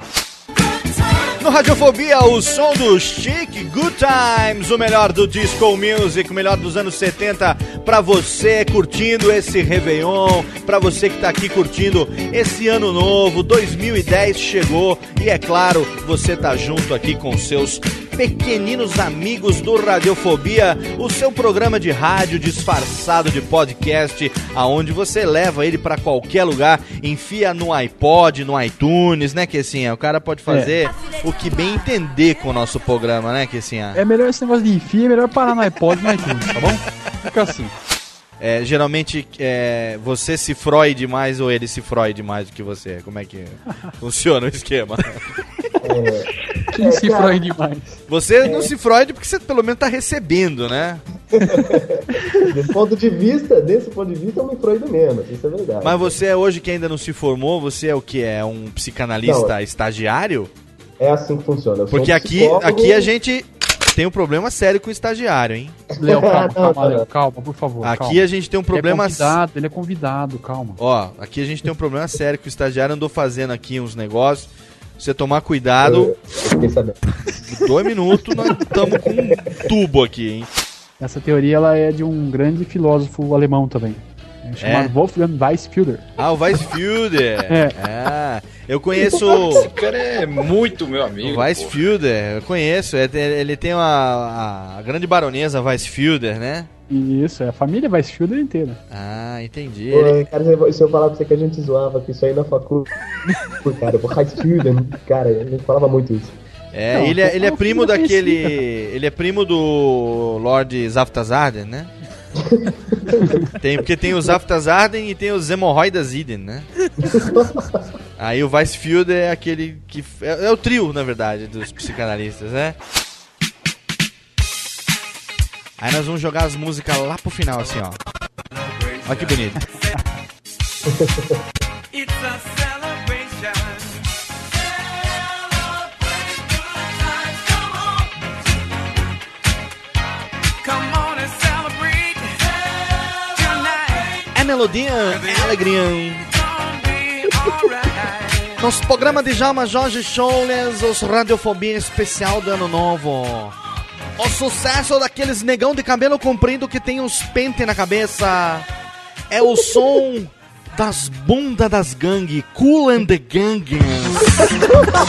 No Radiofobia, o som do Chic Good Times, o melhor do disco music, o melhor dos anos 70, pra você curtindo esse Réveillon, pra você que tá aqui curtindo esse ano novo, 2010 chegou e é claro, você tá junto aqui com seus pequeninos amigos do Radiofobia, o seu programa de rádio disfarçado de podcast, aonde você leva ele pra qualquer lugar, enfia no iPod, no iTunes, né, Kessinha? O cara pode fazer o que bem entender com o nosso programa, né, Kessinha? É melhor esse negócio de enfia, é melhor parar no iPod e no iTunes, tá bom? Fica assim. É, geralmente é, você se Freud mais ou ele se Freud mais do que você? Como é que funciona o esquema? Quem se Freud demais? Você não se Freud porque você pelo menos tá recebendo, né? Desse ponto de vista, desse ponto de vista, eu me Freud menos, isso é verdade. Mas você é hoje que ainda não se formou, você é o que? É um psicanalista Não. estagiário? É assim que funciona. Porque um aqui, aqui a gente tem um problema sério com o estagiário, hein? Léo, calma, calma, Léo, calma, por favor. Aqui calma. a gente tem um problema- Ele é convidado, ele é convidado, calma. Ó, aqui a gente tem um problema sério que o estagiário andou fazendo aqui uns negócios. Você tomar cuidado. Dois minutos, nós estamos com um tubo aqui, hein? Essa teoria ela é de um grande filósofo alemão também. É chamado É? Wolfgang Weisfielder. Ah, o Weisfielder. É. Ah, eu conheço. Esse cara é muito meu amigo. O Weisfielder, eu conheço. é, Ele tem uma, a grande baronesa Weisfielder, né? Isso, é a família Weisfielder inteira. Ah, entendi. Pô, Ele- cara, se eu falar pra você que a gente zoava com isso aí na facul... Pô, cara, o Student, cara, a gente falava muito isso. É, Não, ele, é, ele é primo daquele. Ele é primo do Lord Zaftazarden, né? tem, porque tem o Zaftazarden e tem os hemorroidas Iden, né? Aí o Weisfield é aquele que. É, é o trio, na verdade, dos psicanalistas, né? Aí nós vamos jogar as músicas lá pro final, assim, ó. Olha que bonito. É melodinha, é alegria. Nosso programa de Jama Jorge Showless, os Radiofobia especial do Ano Novo. O sucesso daqueles negão de cabelo comprido que tem uns pente na cabeça. É o som das bundas das gangue, Cool and the Gang.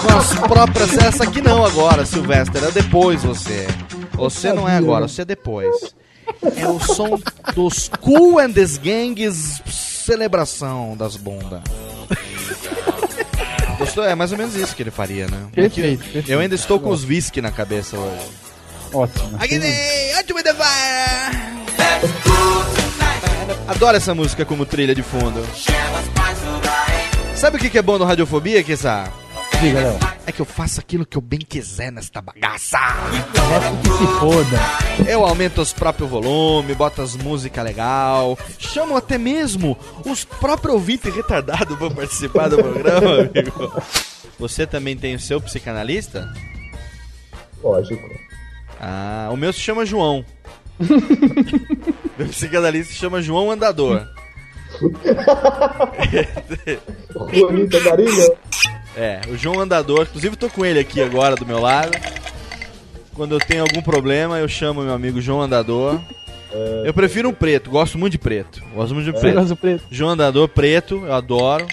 Com as próprias. Essa aqui não agora, Sylvester, é depois você. Você não é agora, você é depois. É o som dos Cool and the Gangs celebração das bundas. Gostou? É mais ou menos isso que ele faria, né? Perfeito, perfeito. Eu ainda estou com os whisky na cabeça hoje. Ótimo. Adoro essa música como trilha de fundo. Sabe o que é bom no Radiofobia, Kissa? Diga, Léo. É que eu faço aquilo que eu bem quiser nesta bagaça. Que se foda. Eu aumento os próprios volumes, boto as músicas legal, chamo até mesmo os próprios ouvintes retardados para participar do programa, amigo. Você também tem o seu psicanalista? Lógico. Ah, o meu se chama João. meu psicanalista se chama João Andador. Juanita Garilha. É, o João Andador. Inclusive, tô com ele aqui agora do meu lado. Quando eu tenho algum problema, eu chamo meu amigo João Andador. Eu prefiro um preto, gosto muito de preto. Gosto muito de Você preto. gosta do preto? João Andador preto, eu adoro.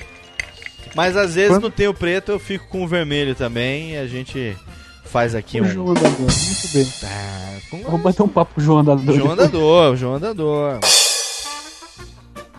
Mas às vezes Quando- não tem o preto, eu fico com o vermelho também. E a gente faz aqui O um. João Andador, muito bem. Tá, Vamos bater um papo com o João Andador. João depois. Andador, João Andador.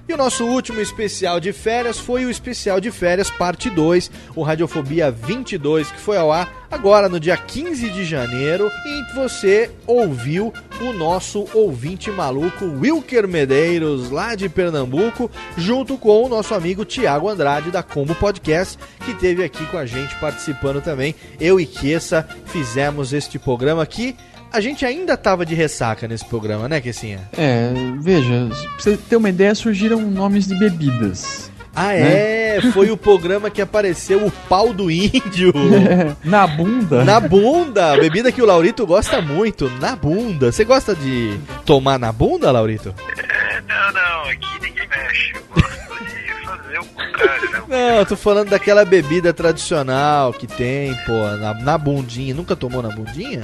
E o nosso último especial de férias foi o especial de férias parte 2, o Radiofobia 22, que foi ao ar agora no dia 15 de janeiro, e você ouviu o nosso ouvinte maluco Wilker Medeiros, lá de Pernambuco, junto com o nosso amigo Tiago Andrade da Combo Podcast, que teve aqui com a gente participando também. Eu e Kessa fizemos este programa aqui. A gente ainda tava de ressaca nesse programa, né, Kessinha? É, veja, pra você ter uma ideia, surgiram nomes de bebidas. Ah, Né? é? Foi o programa que apareceu o pau do índio. É, na bunda. Na bunda, bebida que o Laurito gosta muito, na bunda. Você gosta de tomar na bunda, Laurito? É, não, não, aqui ninguém mexe. Eu gosto de fazer o contrário, né? Não, eu tô falando daquela bebida tradicional que tem, pô, na, na bundinha. Nunca tomou na bundinha?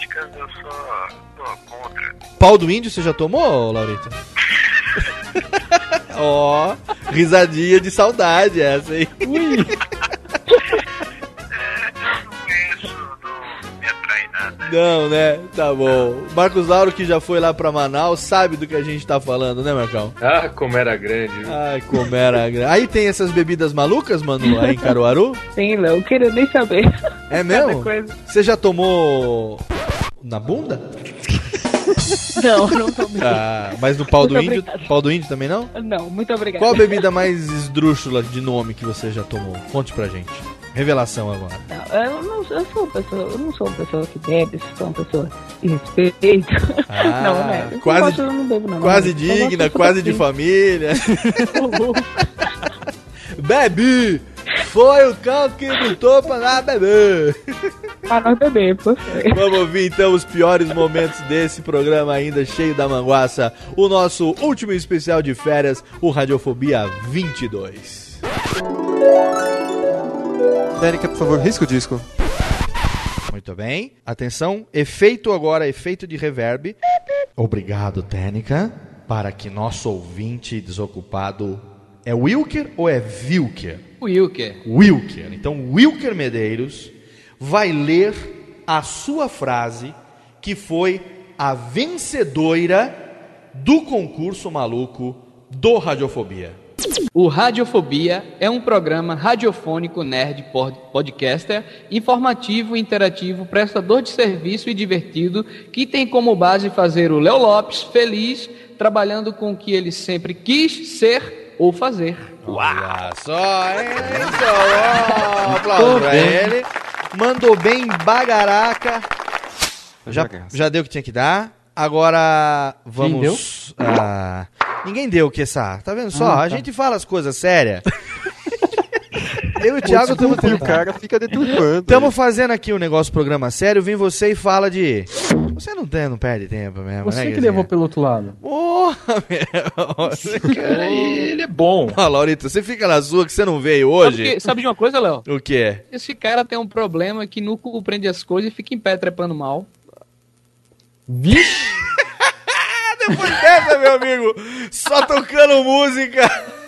Exóticas eu só sou contra. Pau do índio você já tomou, Laurito? Ó, risadinha de saudade essa, hein? Ui. Não, né? Tá bom. Marcos Lauro, que já foi lá pra Manaus, sabe do que a gente tá falando, né, Marcão? Ah, como era grande. viu? Ai, como era. gra- Aí tem essas bebidas malucas, mano, aí em Caruaru? Sim, Léo, eu queria nem saber. É mesmo? Você já tomou na bunda? Não, não tomei. Ah, mas no pau do Muito índio, pau do índio também não? Não, muito obrigada. Qual a bebida mais esdrúxula de nome que você já tomou? Conte pra gente. Revelação agora. Não, eu, não, eu sou uma pessoa, eu não sou uma pessoa que bebe, sou uma pessoa de respeito. Ah, não, né? Eu quase- gosto, eu não bebo, não. Quase digna, quase de assim. família. Bebe! Foi o cão que botou pra lá beber. Pra nós beber, por favor. Vamos ouvir então os piores momentos desse programa ainda cheio da manguaça. O nosso último especial de férias, o Radiofobia 22. Tênica, por favor, risca o disco. Muito bem. Atenção, efeito agora, efeito de reverb. Obrigado, Técnica. Para que nosso ouvinte desocupado é Wilker ou é Vilker? Wilker. Wilker. Então, Wilker Medeiros vai ler a sua frase que foi a vencedora do concurso maluco do Radiofobia. O Radiofobia é um programa radiofônico nerd pod- podcaster, informativo, interativo, prestador de serviço e divertido, que tem como base fazer o Léo Lopes feliz, trabalhando com o que ele sempre quis ser ou fazer. Olha só, hein? Só, ó, aplauso pra ele. Mandou bem bagaraca. Já, já deu o que tinha que dar. Agora vamos. ah, ninguém deu o que essa. Tá vendo só? Ah, A tá. gente fala as coisas sérias. Eu e o Thiago estamos e o cara fica deturpando. Estamos fazendo aqui um negócio, programa sério. Vem você e fala de. Você não, tem, não perde tempo mesmo, Você né? que levou pelo outro lado. Porra, meu. Cara, ele é bom. Ó, Laurito, você fica na sua que você não veio hoje. Sabe, que- sabe de uma coisa, Léo? O quê? Esse cara tem um problema que não compreende as coisas e fica em pé trepando mal. Vixe! Depois dessa, meu amigo, só tocando música.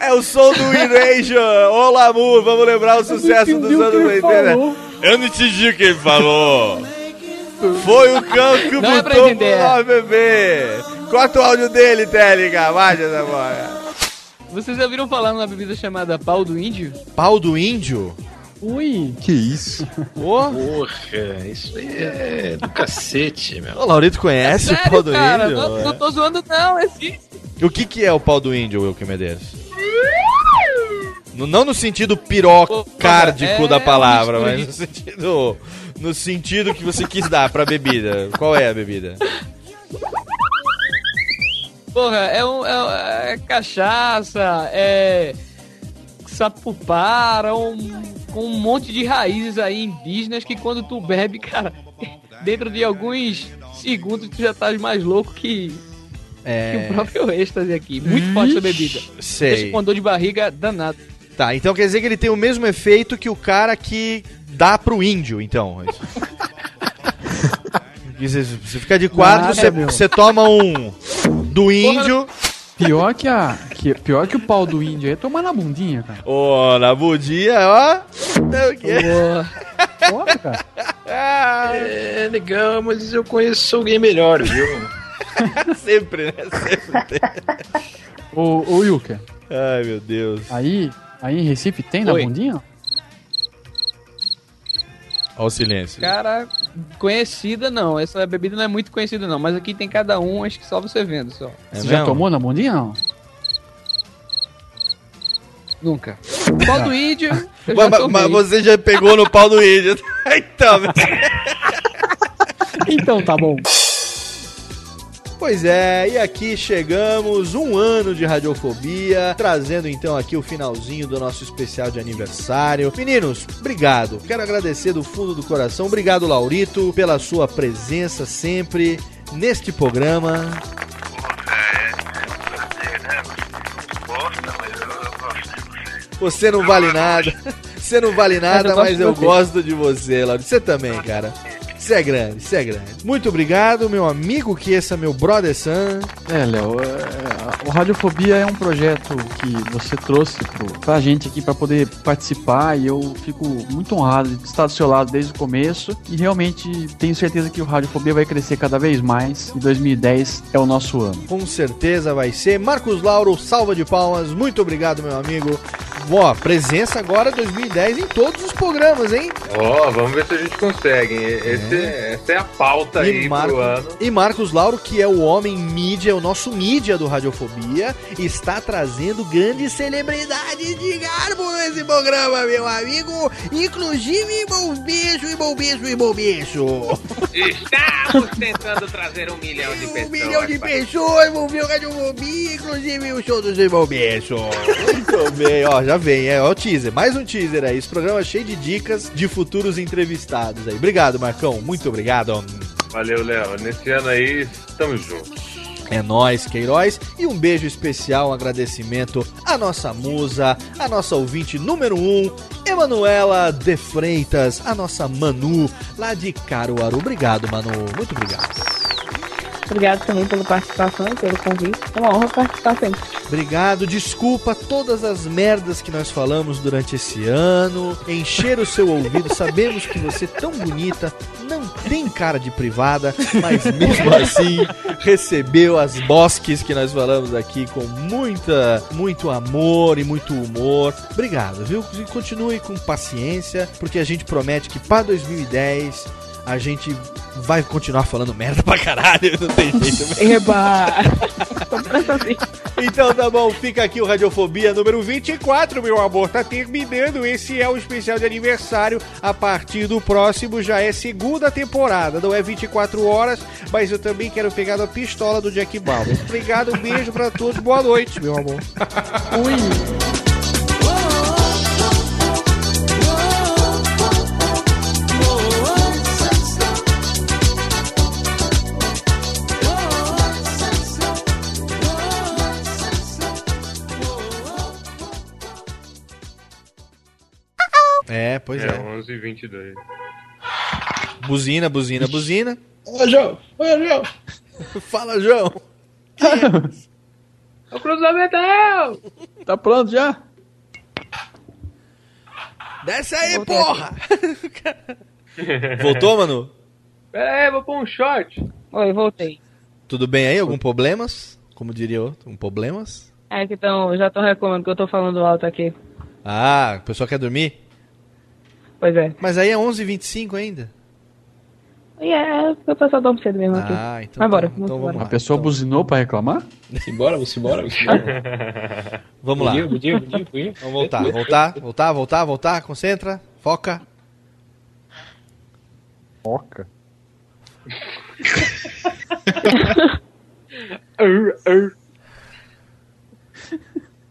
É o som do Erasure. Olá, amor. Vamos lembrar o sucesso dos anos 80. Eu não entendi o que ele falou. Foi o cão que Não é botou entender. pro nosso bebê. Corta o áudio dele, Télica. Vai, essa bola. Vocês já viram falar numa bebida chamada pau do índio? Pau do índio? Ui. Que isso? Ô, Porra, isso aí é do cacete, meu. o Laurito conhece o Sério, pau do cara, índio? Não, não tô zoando, não, existe. O que, que é o pau do índio, Wilke Medeiros? No- não no sentido pirocárdico é da palavra, mas mistura no sentido, no sentido que você quis dar pra bebida. Qual é a bebida? Porra, é, um, é, é cachaça, é sapupara, um, com um monte de raízes aí indígenas que quando tu bebe, cara, dentro de alguns segundos tu já tá mais louco que, É. que o próprio êxtase aqui. Muito forte essa bebida. Sei. Deixa com dor de barriga danado. Tá, então quer dizer que ele tem o mesmo efeito que o cara que dá pro índio, então. é Você você fica de quatro, você- você toma um do índio. Pior que, a, que, pior que o pau do índio aí é tomar na bundinha, cara. Ô, na budinha, ó. É o quê? Porra, cara. É legal, mas eu conheço alguém melhor, viu? Sempre, né? Sempre tem. Ô, ô Yuka, Ai, meu Deus. aí, aí em Recife tem na Oi. bundinha? Olha o silêncio. Cara, conhecida não, essa bebida não é muito conhecida não, mas aqui tem cada um, acho que só você vendo só. Você já tomou na bundinha não? Nunca. Pau do índio, eu Mas, já mas- tomei. mas você já pegou no pau do índio. então, Então tá bom. Pois é, e aqui chegamos, um ano de radiofobia, trazendo então aqui o finalzinho do nosso especial de aniversário. Meninos, obrigado. Quero agradecer do fundo do coração. Obrigado, Laurito, pela sua presença sempre neste programa. Você não vale nada. Você não vale nada, Mas eu gosto de você, Laurito. Você também, cara. Você é grande, você é grande. Muito obrigado, meu amigo que esse é meu brother Sam. É, Léo, é, o Radiofobia é um projeto que você trouxe pro, pra gente aqui pra poder participar e eu fico muito honrado de estar do seu lado desde o começo e realmente tenho certeza que o Radiofobia vai crescer cada vez mais e 2010 é o nosso ano. Com certeza vai ser. Marcos Lauro, salva de palmas. Muito obrigado, meu amigo. Ó, presença agora 2010 em todos os programas, hein? Ó, vamos ver se a gente consegue. Esse, Essa é a pauta aí E, Marco- pro ano. e Marcos Lauro, que é o homem mídia, o nosso mídia do Radiofobia, está trazendo grandes celebridades de garbo nesse programa, meu amigo. Inclusive, bom beijo, e bom beijo, e bom beijo. Estamos tentando trazer um milhão de pessoas. Um milhão de pessoas vão ver o Radiofobia, inclusive o show do Irmão Beijo. Muito bem, ó, já vem, é, ó, o teaser, mais um teaser aí. Esse programa é cheio de dicas de futuros entrevistados aí. Obrigado, Marcão, muito obrigado. Valeu, Léo. Nesse ano aí, estamos juntos. É nóis, Queiroz. E um beijo especial, um agradecimento à nossa musa, à nossa ouvinte número um, Emanuela de Freitas, a nossa Manu, lá de Caruaru. Obrigado, Manu. Muito obrigado. Obrigado também pela participação e pelo convite. É uma honra participar sempre. Obrigado, desculpa todas as merdas que nós falamos durante esse ano. Encher o seu ouvido, sabemos que você é tão bonita, não tem cara de privada, mas mesmo assim recebeu as bosques que nós falamos aqui com muita, muito amor e muito humor. Obrigado, viu? Continue com paciência, porque a gente promete que para 2010 a gente vai continuar falando merda pra caralho, não tem jeito. Eba! Então tá bom, fica aqui o Radiofobia número 24, meu amor. Tá terminando. Esse é o especial de aniversário. A partir do próximo já é segunda temporada. Não é 24 horas, mas eu também quero pegar na pistola do Jack Bauer. Obrigado, um beijo pra todos. Boa noite, meu amor. 11h22. Buzina, buzina, buzina. Ô, João! Ô, João! Fala, João! É o cruzamento! Tá pronto já? Desce aí, porra! Voltou, Manu? Pera aí, vou pôr um short. Oi, voltei. Tudo bem aí? Algum problemas? Como diria outro, um problemas? É que tão, já estão reclamando que eu tô falando alto aqui. Ah, o pessoal quer dormir? Pois é. Mas aí é 11h25 ainda. E é, o pessoal dorme cedo mesmo aqui. Ah, então Vai embora, tá, vamos então vamos A pessoa buzinou pra reclamar? Simbora, vamos embora, vamos embora. Vamos lá. Bom dia, bom dia, bom dia, bom dia. Vamos voltar, voltar, voltar, voltar, voltar. Concentra, foca. Foca.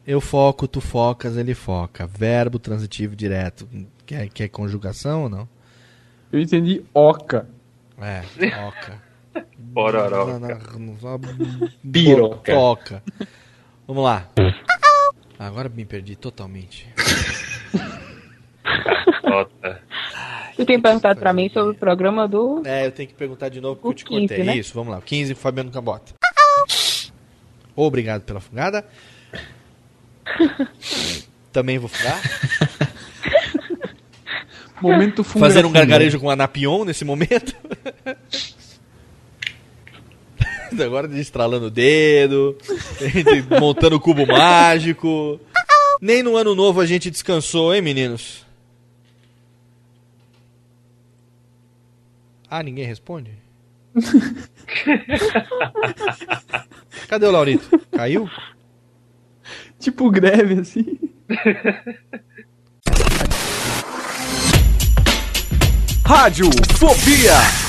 Eu foco, tu focas, ele foca. Verbo transitivo direto. Quer, quer conjugação ou não? Eu entendi oca. É, oca. Não, Piroca. Foca. Vamos lá. Agora me perdi totalmente. Tota. Você tem perguntado pra mim sobre o programa do. É, eu tenho que perguntar de novo porque O eu te 15, cortei. né? Isso, vamos lá. O 15, Fabiano Cabota. Obrigado pela fungada. Também vou fugar. Momento funga. Fazer um gargarejo com anapion nesse momento. Agora destralando o dedo, montando o cubo mágico. Nem no ano novo a gente descansou, hein, meninos? Ah, ninguém responde? Cadê o Laurito? Caiu? Tipo greve, assim. Rádio Fobia.